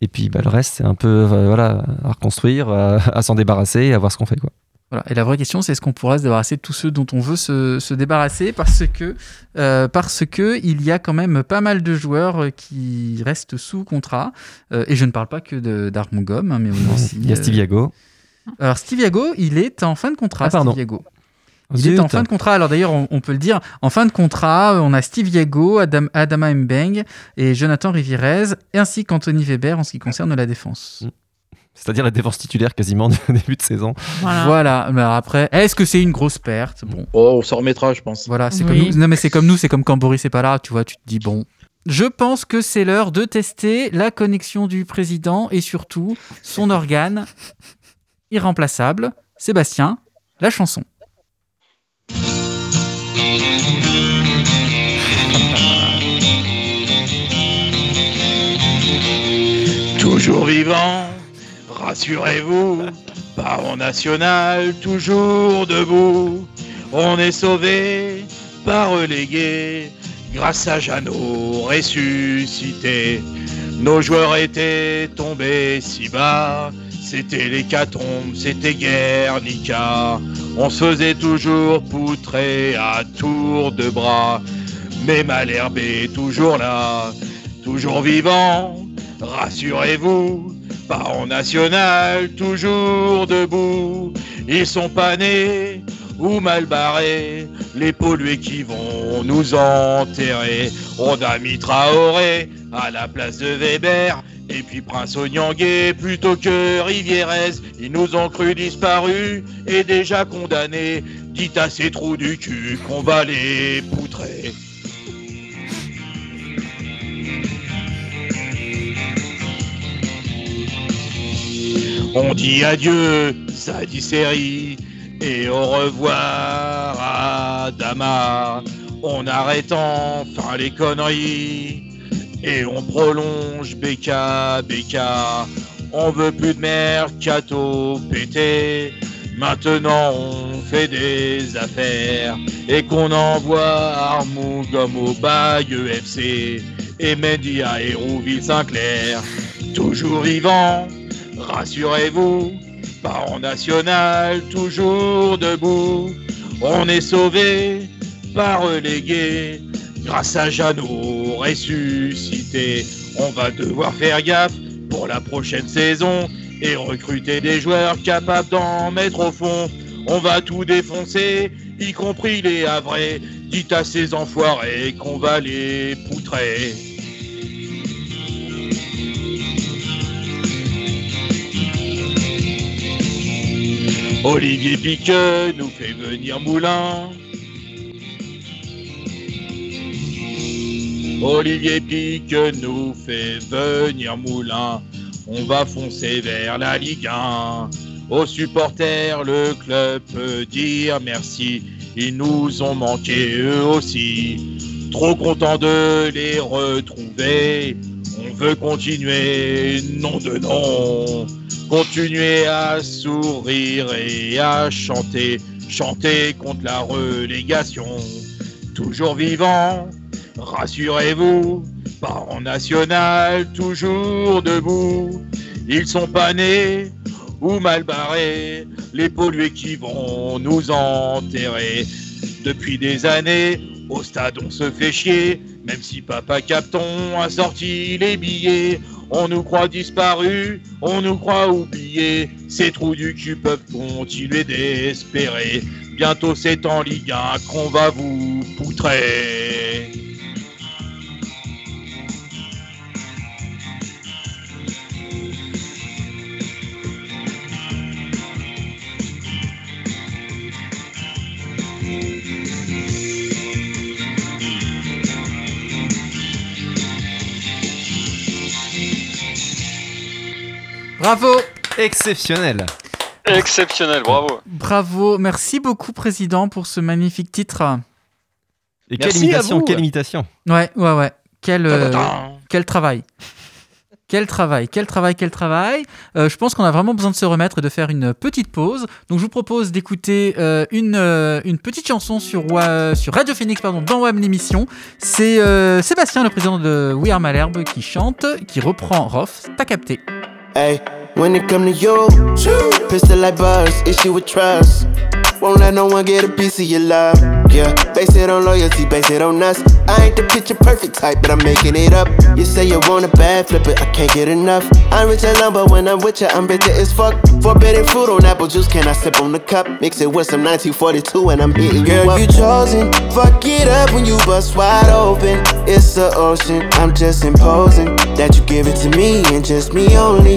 et puis bah, le reste c'est un peu euh, voilà à reconstruire, à, à s'en débarrasser, et à voir ce qu'on fait quoi. Voilà. Et la vraie question, c'est est-ce qu'on pourra se débarrasser de tous ceux dont on veut se, se débarrasser parce que, euh, parce que il y a quand même pas mal de joueurs qui restent sous contrat. Euh, et je ne parle pas que d'Armon Gomme, hein, mais on a [laughs] aussi. Il y a Steve Yago. Alors, Steve Yago, il est en fin de contrat. Ah, pardon. Steve Yago. Il est en fin de contrat. Alors d'ailleurs, on, on peut le dire, en fin de contrat, on a Steve Yago, Adam, Adama Mbeng et Jonathan Rivierez, ainsi qu'Anthony Weber en ce qui concerne la défense. C'est-à-dire la défense titulaire quasiment du [laughs] début de saison. Voilà. Voilà. Mais après, est-ce que c'est une grosse perte? Bon, Oh, on s'en remettra, je pense. voilà, c'est Oui. comme nous. Non, mais c'est comme nous, c'est comme quand Boris est pas là. Tu vois, tu te dis bon. Je pense que c'est l'heure de tester la connexion du président et surtout son organe irremplaçable, Sébastien, la chanson. Toujours vivant, rassurez-vous, Baron national, toujours debout. On est sauvé, pas relégué, grâce à Jeannot ressuscité. Nos joueurs étaient tombés si bas, c'était l'hécatombe, c'était Guernica. On se faisait toujours poutrer à tour de bras, mais Malherbe est toujours là, toujours vivant, rassurez-vous, Baron national, toujours debout. Ils sont pas nés ou mal barrés, les pollués qui vont nous enterrer. On a mis Traoré à la place de Weber, et puis Prince Onyangé plutôt que Rivierez. Ils nous ont cru disparus et déjà condamnés. Dites à ces trous du cul qu'on va les poutrer. On dit adieu, ça dit série, et au revoir à Dama. On arrête enfin les conneries, et on prolonge BK, BK. On veut plus de mercato pété. Maintenant on fait des affaires et qu'on envoie Armou comme au bail EFC et Mendy à Hérouville Saint-Clair. Toujours vivant, rassurez-vous, pas en national, toujours debout. On est sauvé, pas relégué, grâce à Jeannot ressuscité. On va devoir faire gaffe pour la prochaine saison et recruter des joueurs capables d'en mettre au fond. On va tout défoncer, y compris les Havrais. Dites à ces enfoirés qu'on va les poutrer. Olivier Piqueux nous fait venir Moulin. Olivier Piqueux nous fait venir Moulin. On va foncer vers la Ligue 1. Aux supporters, le club peut dire merci. Ils nous ont manqué eux aussi. Trop content de les retrouver. On veut continuer, nom de nom. Continuer à sourire et à chanter. Chanter contre la relégation. Toujours vivant, rassurez-vous. Parents national, toujours debout. Ils sont pas nés ou mal barrés. Les pollués qui vont nous enterrer. Depuis des années, au stade on se fait chier. Même si Papa Capton a sorti les billets. On nous croit disparus, on nous croit oubliés. Ces trous du cul peuvent continuer d'espérer. Bientôt c'est en Ligue 1 qu'on va vous poutrer. Bravo Exceptionnel. Exceptionnel, bravo. Bravo, merci beaucoup président pour ce magnifique titre. Et Merci quelle à imitation, vous. quelle imitation. Ouais, ouais, ouais. Quel, euh, quel travail. Quel travail, quel travail, quel travail. Euh, je pense qu'on a vraiment besoin de se remettre et de faire une petite pause. Donc je vous propose d'écouter euh, une, euh, une petite chanson sur, Radio Phoenix, pardon, dans WAM l'émission. C'est euh, Sébastien, le président de We Are Malherbe, qui chante, qui reprend Roth. T'as capté. Hey, when it come to you, pistol like buzz, issue with trust. Won't let no one get a piece of your love. Yeah, base it on loyalty, base it on us. I ain't the picture perfect type, but I'm making it up. You say you want a bad flip it, I can't get enough. I'm rich alone, but when I'm with you, I'm bitter as fuck. Forbidden fruit on apple juice, can I sip on the cup? Mix it with some 1942 and I'm hitting Girl, you up. you chosen, fuck it up when you bust wide open. It's the ocean, I'm just imposing that you give it to me and just me only.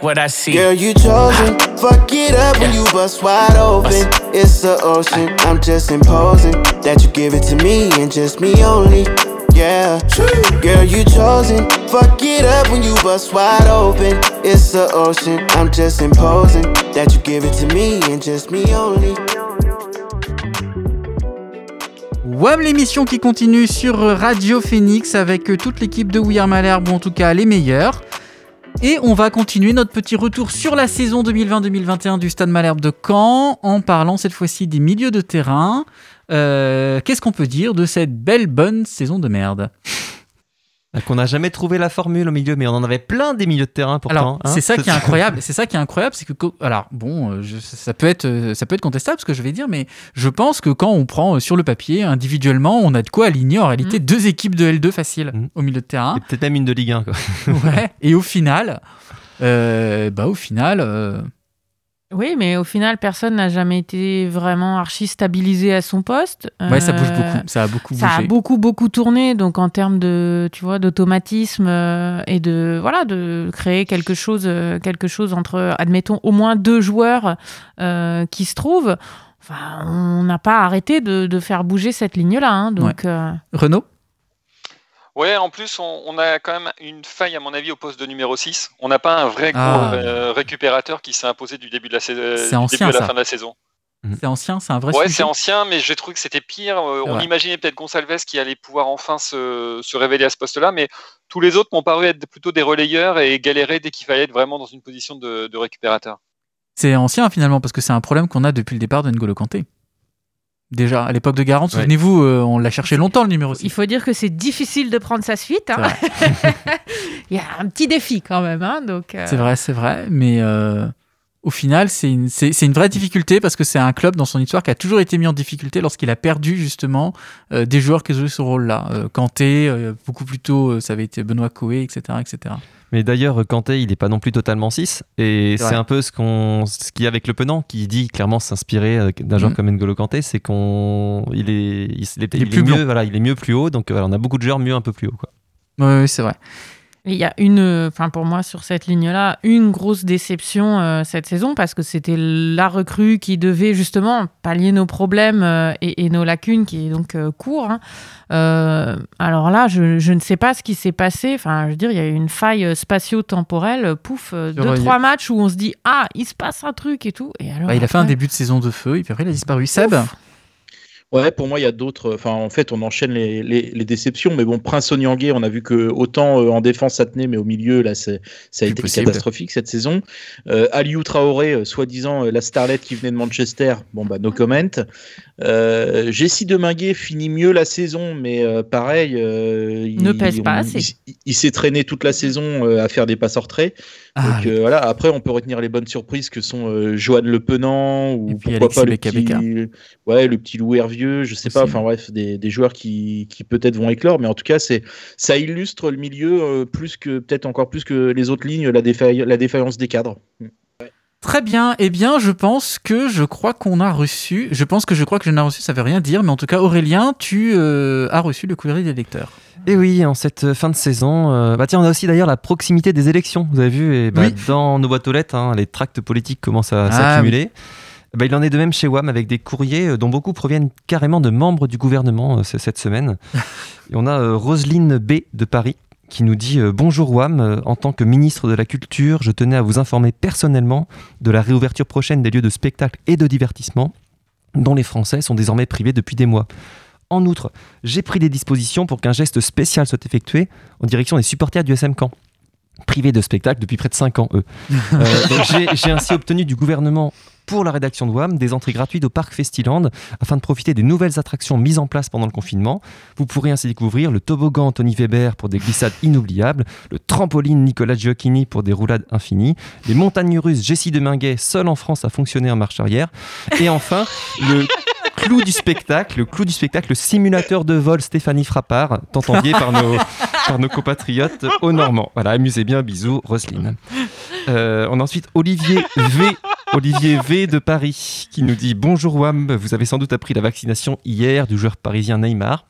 what I see. Girl, you chosen. Fuck it up when you bust wide open. It's the ocean. I'm just imposing that you give it to me and just me only. Yeah, girl, you chosen. Fuck it up when you bust wide open. It's the ocean. I'm just imposing that you give it to me and just me only. WAM l'émission qui continue sur Radio Phoenix avec toute l'équipe de We Are Malherbe, ou en tout cas les meilleurs. Et on va continuer notre petit retour sur la saison 2020-2021 du Stade Malherbe de Caen en parlant cette fois-ci des milieux de terrain. Euh, Qu'est-ce qu'on peut dire de cette belle bonne saison de merde? Qu'on n'a jamais trouvé la formule au milieu, mais on en avait plein des milieux de terrain pourtant. Alors, hein. c'est ça qui est [laughs] incroyable. C'est ça qui est incroyable, c'est que alors bon, euh, je- ça peut être euh, ça peut être contestable ce que je vais dire, mais je pense que quand on prend euh, sur le papier individuellement, on a de quoi aligner en réalité Mm. deux équipes de L2 facile au milieu de terrain. Et peut-être même une de Ligue 1. Quoi. ouais. [laughs] Et au final, euh, bah au final, euh, Oui, mais au final, personne n'a jamais été vraiment archi stabilisé à son poste. Ouais, ça bouge Euh, beaucoup. Ça a beaucoup Ça a bougé. beaucoup beaucoup tourné, donc en termes de, tu vois, d'automatisme euh, et de voilà, de créer quelque chose, euh, quelque chose entre, admettons, au moins deux joueurs euh, qui se trouvent. Enfin, on n'a pas arrêté de, de faire bouger cette ligne-là, hein, donc. euh, Renaud? Ouais, en plus, on, on a quand même une faille, à mon avis, au poste de numéro 6. On n'a pas un vrai gros Ah. euh, récupérateur qui s'est imposé du début de la, sais- C'est du ancien, début à la ça. fin de la saison. C'est ancien, c'est un vrai Ouais, c'est ancien, mais j'ai trouvé que c'était pire. Euh, on vrai. imaginait peut-être Gonsalves qui allait pouvoir enfin se, se révéler à ce poste-là, mais tous les autres m'ont paru être plutôt des relayeurs et galérer dès qu'il fallait être vraiment dans une position de, de récupérateur. C'est ancien finalement parce que c'est un problème qu'on a depuis le départ de N'Golo Kanté. Déjà, à l'époque de Garant, Ouais. souvenez-vous, euh, on l'a cherché longtemps le numéro 6. Il faut dire que c'est difficile de prendre sa suite. hein. [laughs] Il y a un petit défi quand même, hein, donc. euh, C'est vrai, c'est vrai, mais euh, au final, c'est une, c'est, c'est une vraie difficulté parce que c'est un club dans son histoire qui a toujours été mis en difficulté lorsqu'il a perdu justement euh, des joueurs qui jouaient ce rôle-là. Euh, Kanté, euh, beaucoup plus tôt, euh, ça avait été Benoît Coé, etc. etc. Mais d'ailleurs, Kanté, il n'est pas non plus totalement 6. Et C'est un peu ce qu'on, ce qu'il y a avec le Penant, qui dit clairement s'inspirer euh, d'un joueur Mhm. comme N'Golo Kanté, c'est qu'on, il est, il, il est, Il est il plus mieux, voilà, il est mieux plus haut. Donc voilà, on a beaucoup de joueurs mieux un peu plus haut, quoi. Oui, c'est vrai. Il y a une, enfin pour moi sur cette ligne-là, une grosse déception euh, cette saison parce que c'était la recrue qui devait justement pallier nos problèmes euh, et, et nos lacunes qui est donc euh, court. hein. Euh, alors là, je, je ne sais pas ce qui s'est passé. Enfin, je veux dire, il y a eu une faille spatio-temporelle. Pouf, deux trois matchs où on se dit ah il se passe un truc et tout. Et alors Bah, il a fait un début de saison de feu et puis après il a disparu. Seb Ouais, pour moi, il y a d'autres. Enfin, en fait, on enchaîne les, les, les déceptions. Mais bon, Prince Onyangé, on a vu que autant euh, en défense ça tenait, mais au milieu, là, ça a Plus été possible. catastrophique cette saison. Euh, Aliou Traoré, euh, soi-disant euh, la starlette qui venait de Manchester, bon, bah, no comment. Euh, Jessie Deminguet finit mieux la saison, mais euh, pareil. euh, il, Ne pèse pas on- assez. Il, il s'est traîné toute la saison euh, à faire des passes en retrait. Ah, Donc euh, voilà, après, on peut retenir les bonnes surprises que sont euh, Johan Le Penant ou puis pourquoi Alexis pas le petit, ouais, le petit Louis Hervieux, je sais pas, enfin bref, des, des joueurs qui, qui peut-être vont éclore, mais en tout cas, c'est ça illustre le milieu euh, plus que peut-être encore plus que les autres lignes, la, défaillance des cadres. Très bien. Eh bien, je pense que je crois qu'on a reçu. Je pense que je crois que je n'ai reçu, ça veut rien dire, mais en tout cas, Aurélien, tu euh, as reçu le courrier des lecteurs. Et oui, en cette fin de saison, euh, bah tiens, on a aussi d'ailleurs la proximité des élections. Vous avez vu, et bah, Oui. dans nos boîtes aux lettres, hein, les tracts politiques commencent à Ah, s'accumuler. Bah, il en est de même chez WAM avec des courriers euh, dont beaucoup proviennent carrément de membres du gouvernement euh, cette semaine. [laughs] Et on a euh, Roselyne B de Paris qui nous dit euh, Bonjour WAM, euh, en tant que ministre de la Culture, je tenais à vous informer personnellement de la réouverture prochaine des lieux de spectacle et de divertissement dont les Français sont désormais privés depuis des mois. En outre, j'ai pris des dispositions pour qu'un geste spécial soit effectué en direction des supporters du SM Caen. Privés de spectacle depuis près de 5 ans, eux. [laughs] Euh, j'ai ainsi obtenu du gouvernement, pour la rédaction de WAM, des entrées gratuites au parc Festiland afin de profiter des nouvelles attractions mises en place pendant le confinement. Vous pourrez ainsi découvrir le toboggan Tony Weber pour des glissades inoubliables, le trampoline Nicolas Gioacchini pour des roulades infinies, les montagnes russes Jessie Deminguet, seule en France à fonctionner en marche arrière, et enfin le clou du spectacle, le clou du spectacle, le simulateur de vol Stéphanie Frappard, tant envié par nos, compatriotes au Normand. Voilà, amusez bien, bisous, Roselyne. Euh, on a ensuite Olivier V. Olivier V de Paris qui nous dit Bonjour Wam, vous avez sans doute appris la vaccination hier du joueur parisien Neymar.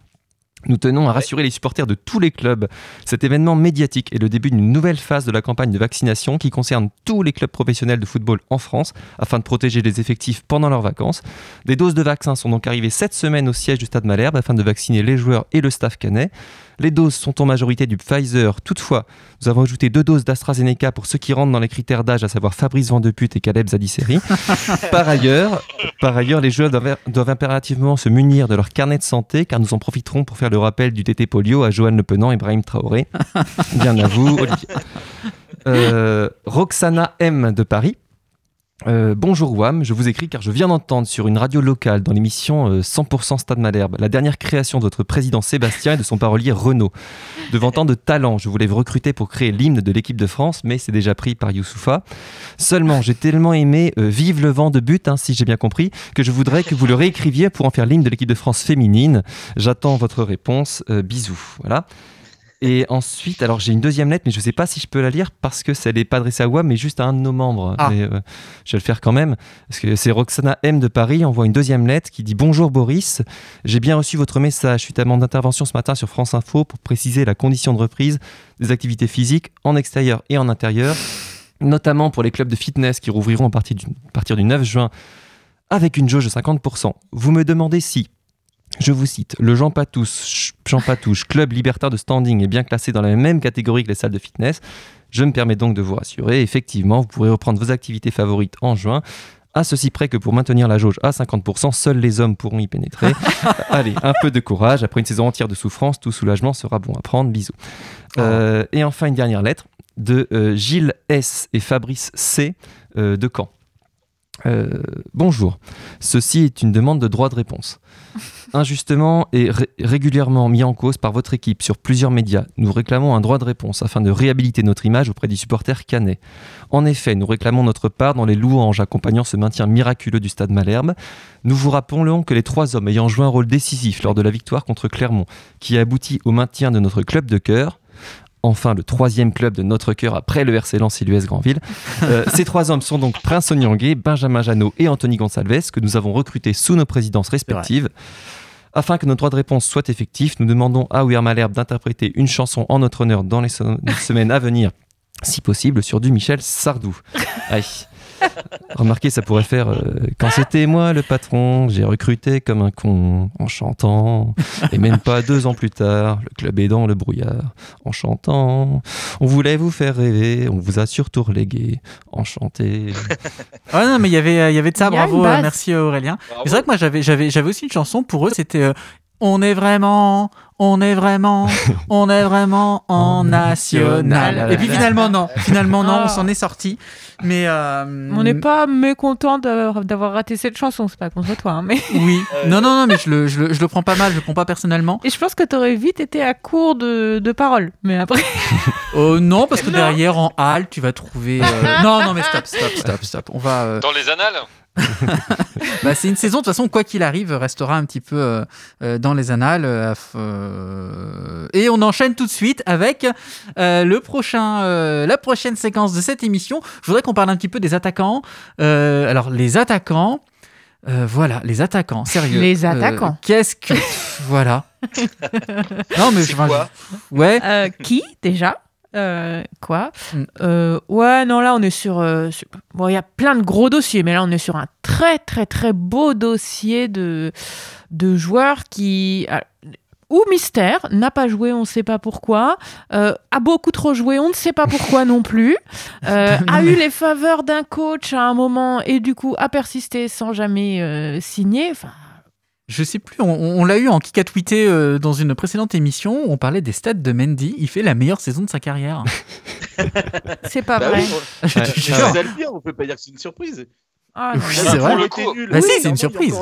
Nous tenons à rassurer les supporters de tous les clubs. Cet événement médiatique est le début d'une nouvelle phase de la campagne de vaccination qui concerne tous les clubs professionnels de football en France afin de protéger les effectifs pendant leurs vacances. Des doses de vaccins sont donc arrivées cette semaine au siège du Stade Malherbe afin de vacciner les joueurs et le staff canet. Les doses sont en majorité du Pfizer. Toutefois, nous avons ajouté deux doses d'AstraZeneca pour ceux qui rentrent dans les critères d'âge, à savoir Fabrice Vandeput et Caleb Zadisseri. [laughs] par, ailleurs, par ailleurs, les joueurs doivent, doivent impérativement se munir de leur carnet de santé car nous en profiterons pour faire le rappel du TT polio à Johan Le Penant et Brahim Traoré. [laughs] Bien à vous, Olivier. Euh, Roxana M de Paris. Euh, bonjour Wam, je vous écris car je viens d'entendre sur une radio locale dans l'émission euh, 100% Stade Malherbe la dernière création de votre président Sébastien et de son parolier Renaud. Devant tant de talent, je voulais vous recruter pour créer l'hymne de l'équipe de France, mais c'est déjà pris par Youssoufa. Seulement, j'ai tellement aimé euh, Vive le vent de but, hein, si j'ai bien compris, que je voudrais que vous le réécriviez pour en faire l'hymne de l'équipe de France féminine. J'attends votre réponse. Euh, bisous. Voilà. Et ensuite, alors j'ai une deuxième lettre, mais je ne sais pas si je peux la lire parce que ça n'est pas adressée à WAM, mais juste à un de nos membres. Ah. Mais, euh, je vais le faire quand même. Parce que c'est Roxana M de Paris envoie une deuxième lettre qui dit Bonjour Boris, j'ai bien reçu votre message suite à mon intervention ce matin sur France Info pour préciser la condition de reprise des activités physiques en extérieur et en intérieur, notamment pour les clubs de fitness qui rouvriront à partir du, à partir du 9 juin avec une jauge de 50%. Vous me demandez si, je vous cite, le Jean Patouche, Jean Patouche, club libertaire de standing, est bien classé dans la même catégorie que les salles de fitness. Je me permets donc de vous rassurer, effectivement, vous pourrez reprendre vos activités favorites en juin. À ceci près que pour maintenir la jauge à 50%, seuls les hommes pourront y pénétrer. [laughs] Allez, un peu de courage. Après une saison entière de souffrance, tout soulagement sera bon à prendre. Bisous. Euh, et enfin, une dernière lettre de euh, Gilles S. et Fabrice C. euh, de Caen. Euh, bonjour. Ceci est une demande de droit de réponse. [laughs] Injustement et ré- régulièrement mis en cause par votre équipe sur plusieurs médias, nous réclamons un droit de réponse afin de réhabiliter notre image auprès des supporters canets. En effet, nous réclamons notre part dans les louanges accompagnant ce maintien miraculeux du stade Malherbe. Nous vous rappelons que les trois hommes ayant joué un rôle décisif lors de la victoire contre Clermont, qui a abouti au maintien de notre club de cœur, enfin le troisième club de notre cœur après le RC Lens et l'US Grandville. [laughs] Euh, ces trois hommes sont donc Prince Onyangé, Benjamin Janot et Anthony Gonsalves, que nous avons recrutés sous nos présidences respectives. Afin que notre droit de réponse soit effectif, nous demandons à Ouir Malherbe d'interpréter une chanson en notre honneur dans les se- semaines à venir, si possible, sur du Michel Sardou. [laughs] Aïe. [laughs] Remarquez, ça pourrait faire euh, Quand c'était moi le patron, j'ai recruté comme un con en chantant. Et même pas deux ans plus tard, le club est dans le brouillard en chantant. On voulait vous faire rêver, on vous a surtout relégué en chanter. Ouais, non, mais il y avait, il y avait de ça, bravo, euh, merci Aurélien. C'est vrai que moi j'avais, j'avais, j'avais aussi une chanson pour eux, c'était euh, On est vraiment, on est vraiment, [laughs] on est vraiment en national. Et puis finalement, non, finalement, non, on s'en est sorti. Mais. euh, On n'est pas mécontent d'avoir raté cette chanson, c'est pas contre toi. hein, mais... [laughs] Oui, non, non, non, mais je le, je, le, je le prends pas mal, je le prends pas personnellement. Et je pense que t'aurais vite été à court de, de paroles. Mais après. Euh, [laughs] non, parce que derrière, en halle, tu vas trouver. euh, Non, non, mais stop, stop, stop, stop. On va. euh, Dans les annales [laughs] Bah, c'est une saison, de toute façon, quoi qu'il arrive, restera un petit peu euh, euh, dans les annales. euh, et on enchaîne tout de suite avec euh, le prochain, euh, la prochaine séquence de cette émission. Je voudrais qu'on parle un petit peu des attaquants. Euh, alors, les attaquants. euh, voilà, les attaquants, sérieux. Les Euh, attaquants. Qu'est-ce que. voilà. [laughs] non, mais je. quoi Ouais. Euh, qui déjà? Euh, quoi Mm. Euh, Ouais, non, là on est sur. euh, sur- Bon, il y a plein de gros dossiers, mais là on est sur un très très très beau dossier de, de joueurs qui. Ou Mystère n'a pas joué, on ne sait pas pourquoi. A beaucoup trop joué, on ne sait pas pourquoi [laughs] non plus. A eu les faveurs d'un coach à un moment et du coup a persisté sans jamais signer. Enfin, Je sais plus, on, on l'a eu en kick à tweeter euh, dans une précédente émission où on parlait des stats de Mendy. Il fait la meilleure saison de sa carrière. [laughs] c'est pas Bah vrai. oui, on- [laughs] Je le dire, on peut pas dire que c'est une surprise. Ah, Oui, c'est vrai. Pour le coup. Bah si, c'est une surprise.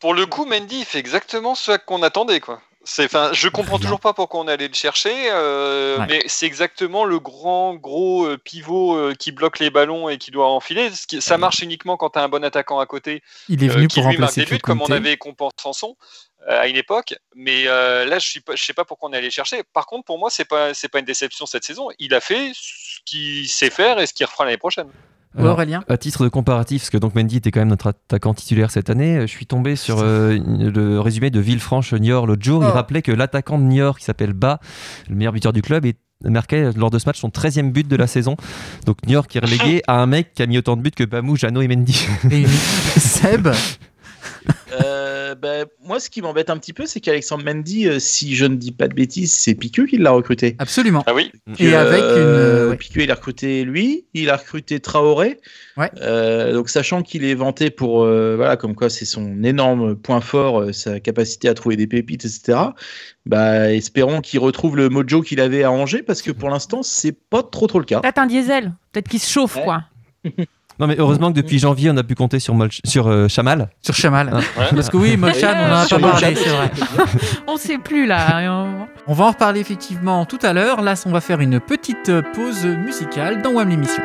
Pour le coup, Mendy il fait exactement ce qu'on attendait, quoi. C'est, enfin, je comprends Rien. toujours pas pourquoi on est allé le chercher, euh, Ouais. mais c'est exactement le grand gros euh, pivot euh, qui bloque les ballons et qui doit enfiler. Ce qui- ça marche uniquement quand tu as un bon attaquant à côté Il est venu qui pour lui remplacer des buts, comme on avait Comport Sanson à une époque. Mais là, je je sais pas pourquoi on est allé le chercher. Par contre, pour moi, c'est pas, c'est pas une déception cette saison. Il a fait ce qu'il sait faire et ce qu'il refera l'année prochaine. Alors, Aurélien À titre de comparatif, parce que donc Mendy était quand même notre attaquant titulaire cette année, je suis tombé sur euh, le résumé de Villefranche Niort l'autre jour. Il Oh. rappelait que l'attaquant de Niort, qui s'appelle Ba, le meilleur buteur du club, et marquait lors de ce match son 13e but de la saison. Donc Niort qui est relégué à un mec qui a mis autant de buts que Bamou, Jeannot et Mendy. Et [laughs] Seb Euh, bah, moi, ce qui m'embête un petit peu, c'est qu'Alexandre Mendy, euh, si je ne dis pas de bêtises, c'est Piqueux qui l'a recruté. Absolument. Ah oui Et avec une. Euh, ouais. Piqueux, il a recruté lui, il a recruté Traoré. Ouais. Euh, donc, sachant qu'il est vanté pour, euh, voilà, comme quoi c'est son énorme point fort, euh, sa capacité à trouver des pépites, etc. Bah, espérons qu'il retrouve le mojo qu'il avait à Angers, parce que pour l'instant, c'est pas trop trop le cas. Peut-être un diesel, peut-être qu'il se chauffe, Ouais. quoi. [laughs] non mais heureusement que depuis janvier, on a pu compter sur, Molch- sur euh, Chamal. Sur Chamal. Hein. Parce que oui, Molchan, on en a pas parlé, c'est vrai. [laughs] On sait plus là. On va en reparler effectivement tout à l'heure. Là, on va faire une petite pause musicale dans WAM l'émission.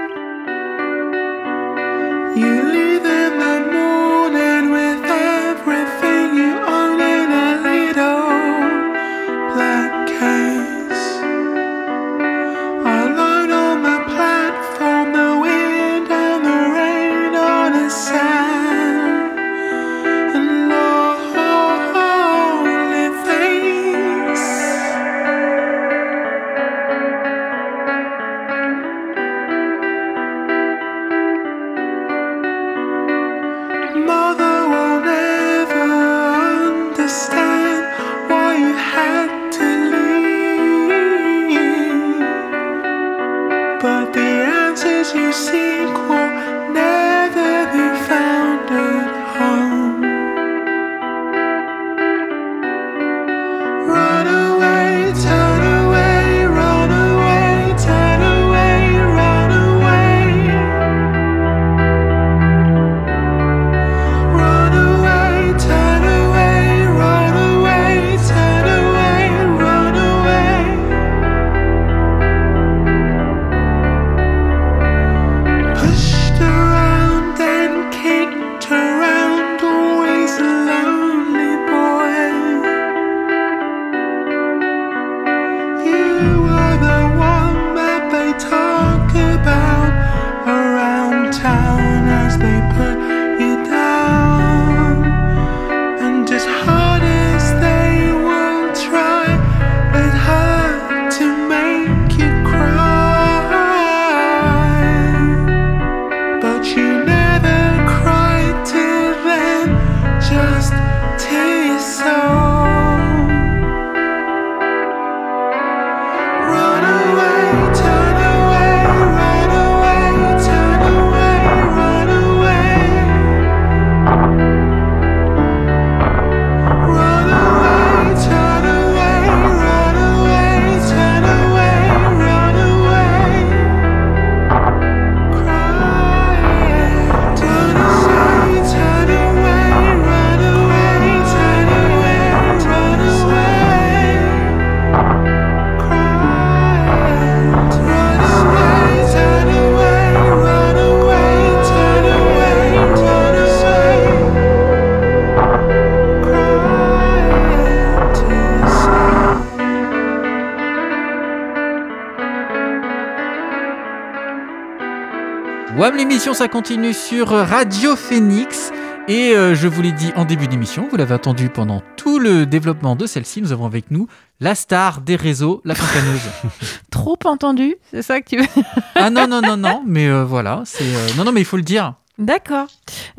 L'émission, ça continue sur Radio Phoenix. Et euh, je vous l'ai dit en début d'émission, vous l'avez entendu pendant tout le développement de celle-ci, nous avons avec nous la star des réseaux, la cancaneuse. [laughs] Trop entendu, c'est ça que tu veux ah non, non, non, non, mais euh, voilà, c'est... euh, Non, non, mais il faut le dire. D'accord.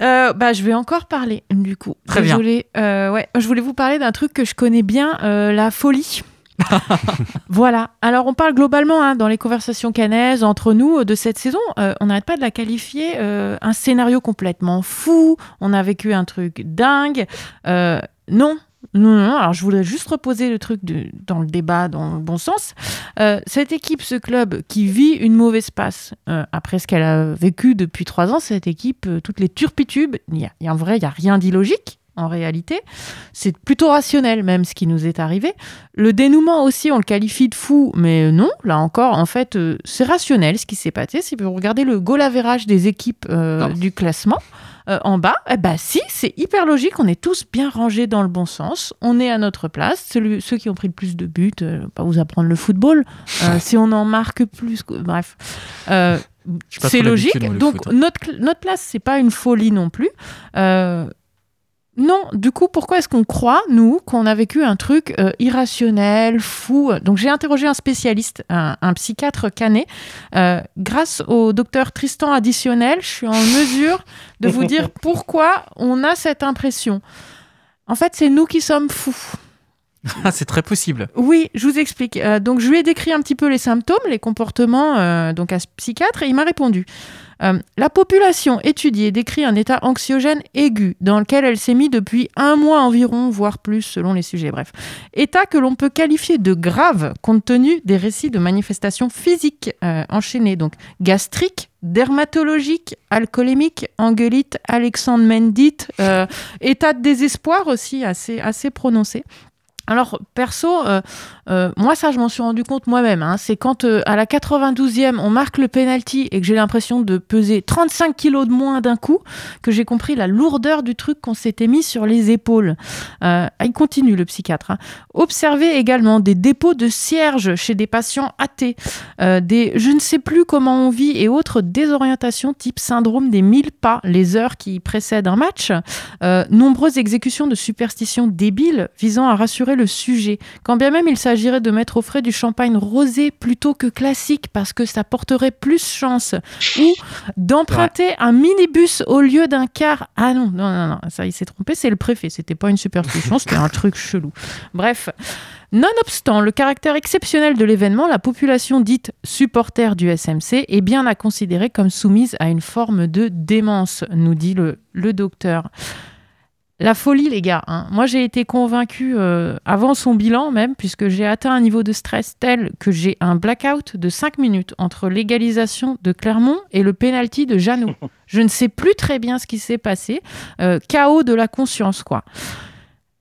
Euh, bah, je vais encore parler, du coup. Très bien. Désolée. Euh, ouais, je voulais vous parler d'un truc que je connais bien, euh, la folie. [laughs] voilà. Alors, on parle globalement hein, dans les conversations canaises entre nous euh, de cette saison. euh, on n'arrête pas de la qualifier euh, un scénario complètement fou. On a vécu un truc dingue. Non. Non, non, alors je voulais juste reposer le truc dans le débat, dans le bon sens. Cette équipe, ce club qui vit une mauvaise passe après ce qu'elle a vécu depuis trois ans, cette équipe, toutes les turpitubes, il y a, y a- en vrai, il n'y a rien d'illogique en réalité. C'est plutôt rationnel même ce qui nous est arrivé. Le dénouement aussi, on le qualifie de fou, mais non, là encore, en fait, euh, c'est rationnel ce qui s'est passé. Si vous regardez le goal average des équipes euh, du classement, euh, en bas, eh ben si, c'est hyper logique. On est tous bien rangés dans le bon sens. On est à notre place. Celui- ceux qui ont pris le plus de buts, pas vous apprendre le football. Si on en marque plus, bref, c'est logique. Donc foot, notre notre place, c'est pas une folie non plus. Euh, non, du coup, pourquoi est-ce qu'on croit, nous, qu'on a vécu un truc euh, irrationnel, fou? Donc, j'ai interrogé un spécialiste, un, un psychiatre canet. Euh, grâce au docteur Tristan Additionnel, je suis en [laughs] mesure de vous dire pourquoi on a cette impression. En fait, c'est nous qui sommes fous. Ah, c'est très possible. Oui, je vous explique. Euh, donc, je lui ai décrit un petit peu les symptômes, les comportements donc à ce psychiatre, et il m'a répondu. Euh, la population étudiée décrit un état anxiogène aigu dans lequel elle s'est mise depuis un mois environ, voire plus selon les sujets. Bref, état que l'on peut qualifier de grave compte tenu des récits de manifestations physiques euh, enchaînées, donc gastriques, dermatologiques, alcoolémiques, anguelite, Alexandre Mendite, euh, état de désespoir aussi assez, assez prononcé. Alors, perso, euh, euh, moi, ça, je m'en suis rendu compte moi-même. hein. C'est quand, euh, à la 92e, on marque le penalty et que j'ai l'impression de peser 35 kilos de moins d'un coup, que j'ai compris la lourdeur du truc qu'on s'était mis sur les épaules. Il continue, le psychiatre. hein. Observer également des dépôts de cierges chez des patients athées, des je ne sais plus comment on vit et autres désorientations type syndrome des mille pas, les heures qui précèdent un match, nombreuses exécutions de superstitions débiles visant à rassurer le sujet, quand bien même il s'agirait de mettre au frais du champagne rosé plutôt que classique parce que ça porterait plus chance, ou d'emprunter un minibus au lieu d'un car. Ah non, non, non, non, ça il s'est trompé, c'est le préfet, c'était pas une superstition, c'était un truc chelou. Bref. Nonobstant le caractère exceptionnel de l'événement, la population dite supporter du SMC est bien à considérer comme soumise à une forme de démence, nous dit le, le docteur. La folie, les gars. hein. Moi, j'ai été convaincu euh, avant son bilan même, puisque j'ai atteint un niveau de stress tel que j'ai un blackout de 5 minutes entre l'égalisation de Clermont et le penalty de Jeannot. [laughs] Je ne sais plus très bien ce qui s'est passé. Euh, chaos de la conscience, quoi.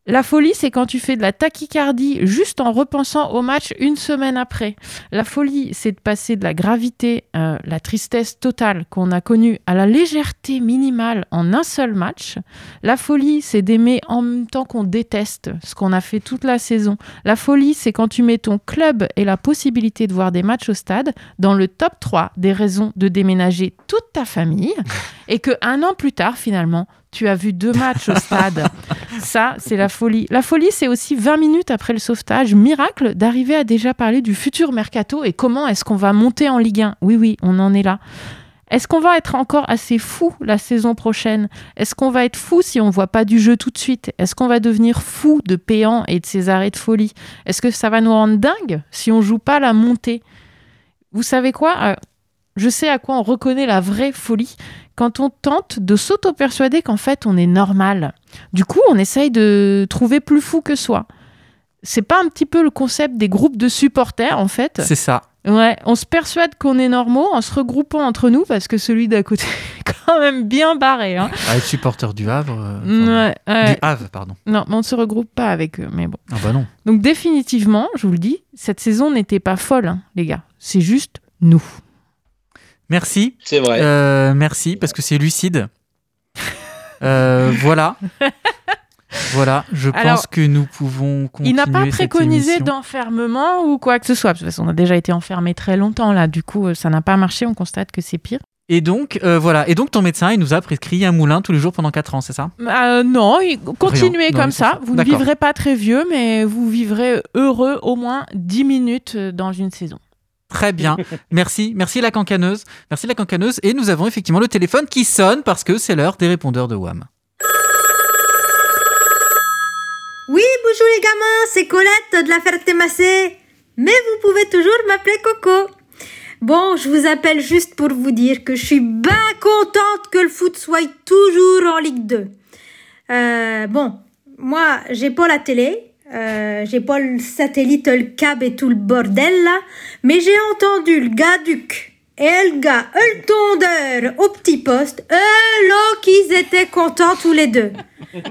La folie, c'est quand tu fais de la tachycardie juste en repensant au match une semaine après. La folie, c'est de passer de la gravité, euh, la tristesse totale qu'on a connue à la légèreté minimale en un seul match. La folie, c'est d'aimer en même temps qu'on déteste ce qu'on a fait toute la saison. La folie, c'est quand tu mets ton club et la possibilité de voir des matchs au stade dans le top 3 des raisons de déménager toute ta famille [laughs] et que un an plus tard, finalement, tu as vu deux matchs au stade. [laughs] Ça, c'est la folie. La folie, c'est aussi 20 minutes après le sauvetage, miracle d'arriver à déjà parler du futur mercato et comment est-ce qu'on va monter en Ligue 1. Oui, oui, on en est là. Est-ce qu'on va être encore assez fou la saison prochaine? Est-ce qu'on va être fou si on voit pas du jeu tout de suite? Est-ce qu'on va devenir fou de Péan et de ses arrêts de folie? Est-ce que ça va nous rendre dingue si on joue pas la montée? Vous savez quoi? Euh, Je sais à quoi on reconnaît la vraie folie quand on tente de s'auto-persuader qu'en fait on est normal. Du coup, on essaye de trouver plus fou que soi. C'est pas un petit peu le concept des groupes de supporters en fait C'est ça. Ouais, on se persuade qu'on est normaux en se regroupant entre nous parce que celui d'à côté [laughs] est quand même bien barré. Hein. Ah, être supporter du Havre. euh, Ouais, ouais. Du Havre, pardon. Non, mais on ne se regroupe pas avec eux, mais bon. Ah bah non. Donc définitivement, je vous le dis, cette saison n'était pas folle, hein, les gars. C'est juste nous. Merci. C'est vrai. Euh, merci, parce que c'est lucide. Euh, voilà. [laughs] voilà, je pense Alors, que nous pouvons continuer Il n'a pas préconisé d'enfermement ou quoi que ce soit. De toute façon, on a déjà été enfermé très longtemps là. Du coup, euh, ça n'a pas marché. On constate que c'est pire. Et donc, euh, voilà. Et donc, ton médecin, il nous a prescrit un moulin tous les jours pendant 4 ans, c'est ça? Euh, non, continuez comme ça. ça. Vous ne vivrez pas très vieux, mais vous vivrez heureux au moins 10 minutes dans une saison. Très bien. [laughs] Merci. Merci la cancaneuse. Merci la cancaneuse. Et nous avons effectivement le téléphone qui sonne parce que c'est l'heure des répondeurs de WAM. Oui, bonjour les gamins, c'est Colette de la Ferté-Massé. Mais vous pouvez toujours m'appeler Coco. Bon, je vous appelle juste pour vous dire que je suis bien contente que le foot soit toujours en Ligue 2. Euh, bon, moi, j'ai pas la télé, euh, j'ai pas le satellite, le câble et tout le bordel là, mais j'ai entendu le gars Duc et le gars, le tondeur au petit poste, eux là qu'ils étaient contents tous les deux.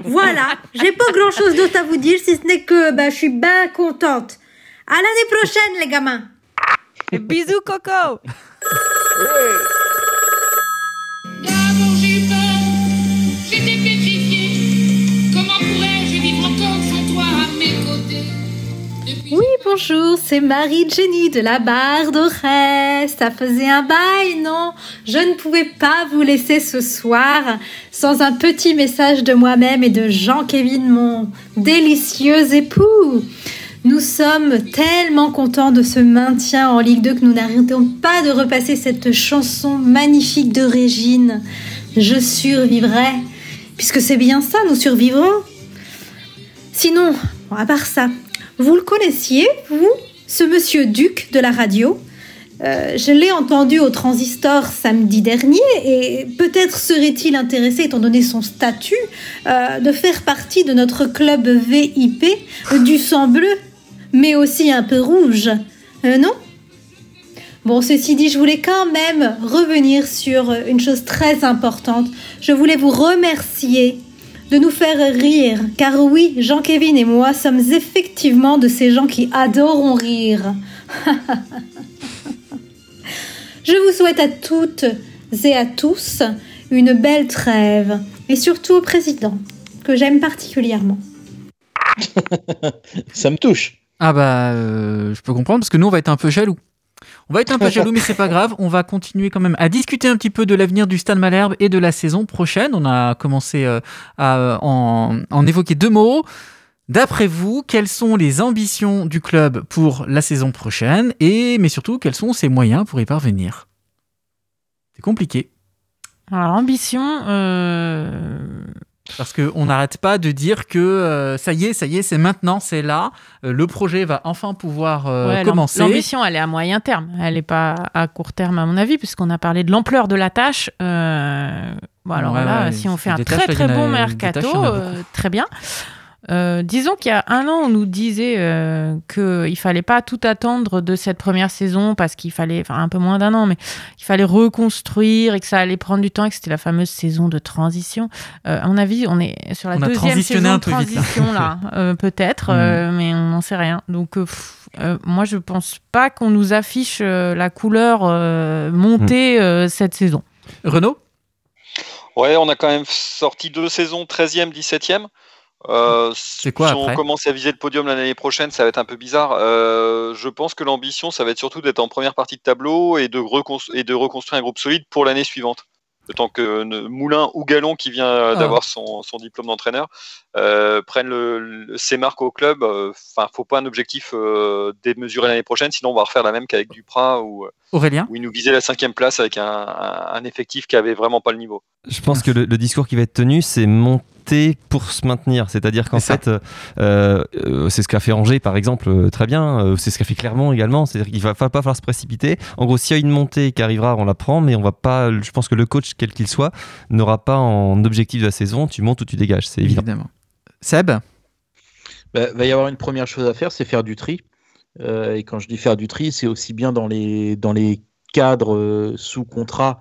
Voilà, j'ai pas grand chose d'autre à vous dire si ce n'est que ben, je suis bien contente. À l'année prochaine les gamins. Bisous Coco. Bonjour, c'est Marie Jenny de la barre d'Aurès. Ça faisait un bail, non? Je ne pouvais pas vous laisser ce soir sans un petit message de moi-même et de Jean-Kévin, mon délicieux époux. Nous sommes tellement contents de ce maintien en Ligue 2 que nous n'arrêtons pas de repasser cette chanson magnifique de Régine. Je survivrai. Puisque c'est bien ça, nous survivrons. Sinon, à part ça, vous le connaissiez, vous, ce monsieur Duc de la radio? Euh, Je l'ai entendu au transistor samedi dernier et peut-être serait-il intéressé, étant donné son statut, euh, de faire partie de notre club VIP euh, du sang bleu, mais aussi un peu rouge. Non? Bon, ceci dit, je voulais quand même revenir sur une chose très importante. Je voulais vous remercier de nous faire rire, car oui, Jean-Kévin et moi sommes effectivement de ces gens qui adorent rire. [laughs] Je vous souhaite à toutes et à tous une belle trêve, et surtout au président, que j'aime particulièrement. [laughs] Ça me touche. Ah bah, euh, je peux comprendre parce que nous, on va être un peu jaloux. On va être un peu jaloux, mais c'est pas grave. On va continuer quand même à discuter un petit peu de l'avenir du Stade Malherbe et de la saison prochaine. On a commencé euh, à en, évoquer deux mots. D'après vous, quelles sont les ambitions du club pour la saison prochaine et, mais surtout, quels sont ses moyens pour y parvenir? C'est compliqué. Alors, ambition, euh, Parce qu'on n'arrête pas de dire que euh, ça y est, ça y est, c'est maintenant, c'est là. Euh, le projet va enfin pouvoir euh, Ouais, commencer. L'ambition, elle est à moyen terme. Elle n'est pas à court terme, à mon avis, puisqu'on a parlé de l'ampleur de la tâche. Bon, alors Ouais, là, ouais, si on fait un très très bon mercato, tâches, très bien. Euh, disons qu'il y a un an, on nous disait euh, qu'il fallait pas tout attendre de cette première saison parce qu'il fallait, enfin un peu moins d'un an, mais il fallait reconstruire et que ça allait prendre du temps et que c'était la fameuse saison de transition. Euh, à mon avis, on est sur la On deuxième saison de peu vite, là. transition là, [laughs] euh, peut-être, Mm. euh, mais on n'en sait rien. Donc, euh, pff, euh, moi, je pense pas qu'on nous affiche euh, la couleur euh, montée euh, cette saison. Renaud? Ouais, on a quand même sorti deux saisons, 13e, 17e. Euh, C'est quoi si on commence à viser le podium l'année prochaine, ça va être un peu bizarre. Euh, je pense que l'ambition, ça va être surtout d'être en première partie de tableau et de, recons- et de reconstruire un groupe solide pour l'année suivante. Le temps que Moulin ou Galon, qui vient Ah. d'avoir son, son diplôme d'entraîneur, euh, prennent le, le- ses marques au club. Enfin, faut pas un objectif euh, démesuré l'année prochaine, sinon on va refaire la même qu'avec Duprat ou Aurélien où il nous visait la cinquième place avec un, un- un effectif qui avait vraiment pas le niveau. Je pense que le, le discours qui va être tenu, c'est pour se maintenir. C'est-à-dire qu'en fait, euh, euh, c'est ce qu'a fait Angers, par exemple, euh, très bien. C'est ce qu'a fait Clermont également. C'est-à-dire qu'il va pas falloir se précipiter. En gros, s'il y a une montée qui arrivera, on la prend, mais on va pas. Je pense que le coach, quel qu'il soit, n'aura pas en objectif de la saison. Tu montes ou tu dégages, c'est évident. Évidemment. Seb Bah, va y avoir une première chose à faire, c'est faire du tri. Euh, et quand je dis faire du tri, c'est aussi bien dans les, dans les cadres euh, sous contrat.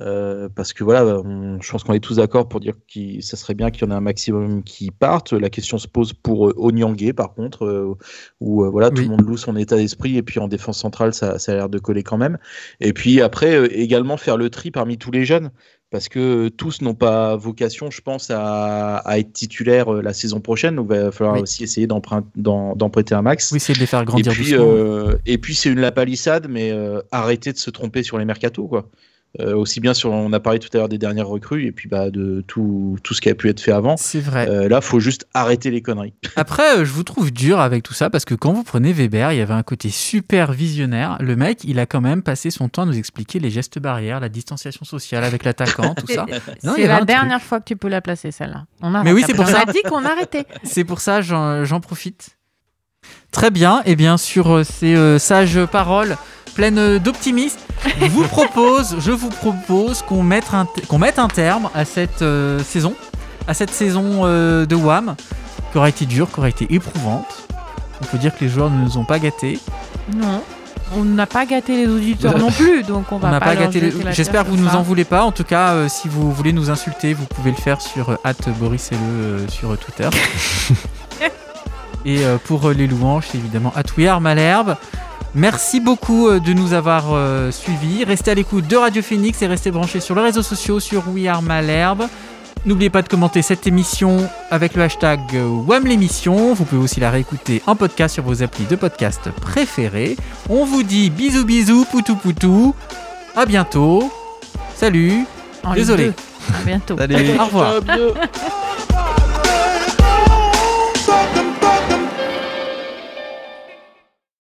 Euh, parce que voilà, on- je pense qu'on est tous d'accord pour dire que ça serait bien qu'il y en ait un maximum qui partent. La question se pose pour euh, par contre, euh, où euh, voilà, tout le monde loue son état d'esprit, et puis en défense centrale, ça, ça a l'air de coller quand même. Et puis après, euh, également faire le tri parmi tous les jeunes, parce que euh, tous n'ont pas vocation, je pense, à, à être titulaires euh, la saison prochaine. Donc, il va falloir Oui. aussi essayer d'emprunt- d'en d'en prêter un max. Oui, c'est de les faire Et grandir puis, doucement. euh, et puis c'est une lapalissade, mais euh, arrêtez de se tromper sur les mercatos, quoi. Euh, aussi bien sur, on a parlé tout à l'heure des dernières recrues et puis bah de tout, tout ce qui a pu être fait avant. C'est vrai. Euh, là, faut juste arrêter les conneries. [laughs] Après, euh, je vous trouve dur avec tout ça parce que quand vous prenez Weber, il y avait un côté super visionnaire. Le mec, il a quand même passé son temps à nous expliquer les gestes barrières, la distanciation sociale avec l'attaquant, tout ça. [laughs] C'est la truc. dernière fois que tu peux la placer, celle-là. On Mais oui, c'est pour On ça. a dit qu'on arrêtait. C'est pour ça, j'en profite. Très bien, et bien sur euh, ces euh, sages paroles pleines d'optimisme, je vous propose, je vous propose qu'on mette mette un terme à cette euh, saison, à cette saison euh, de WAM, qui aura été dure, qui aura été éprouvante. On peut dire que les joueurs ne nous ont pas gâtés. Non. On n'a pas gâté les auditeurs [laughs] non plus, donc on va pas, pas gâté. les- J'espère que vous sur nous en voulez pas. En tout cas, euh, si vous voulez nous insulter, vous pouvez le faire sur euh, Boris et le sur Twitter. [laughs] et euh, pour euh, les louanges, c'est évidemment at Malherbe. Merci beaucoup euh, de nous avoir suivis. Restez à l'écoute de Radio Phoenix et restez branchés sur les réseaux sociaux sur We Are Malherbe. N'oubliez pas de commenter cette émission avec le hashtag euh, WAM l'émission. Vous pouvez aussi la réécouter en podcast sur vos applis de podcast préférés. On vous dit bisous bisous, poutou poutou. À bientôt. Salut. En Désolé. À bientôt. Salut. Au revoir.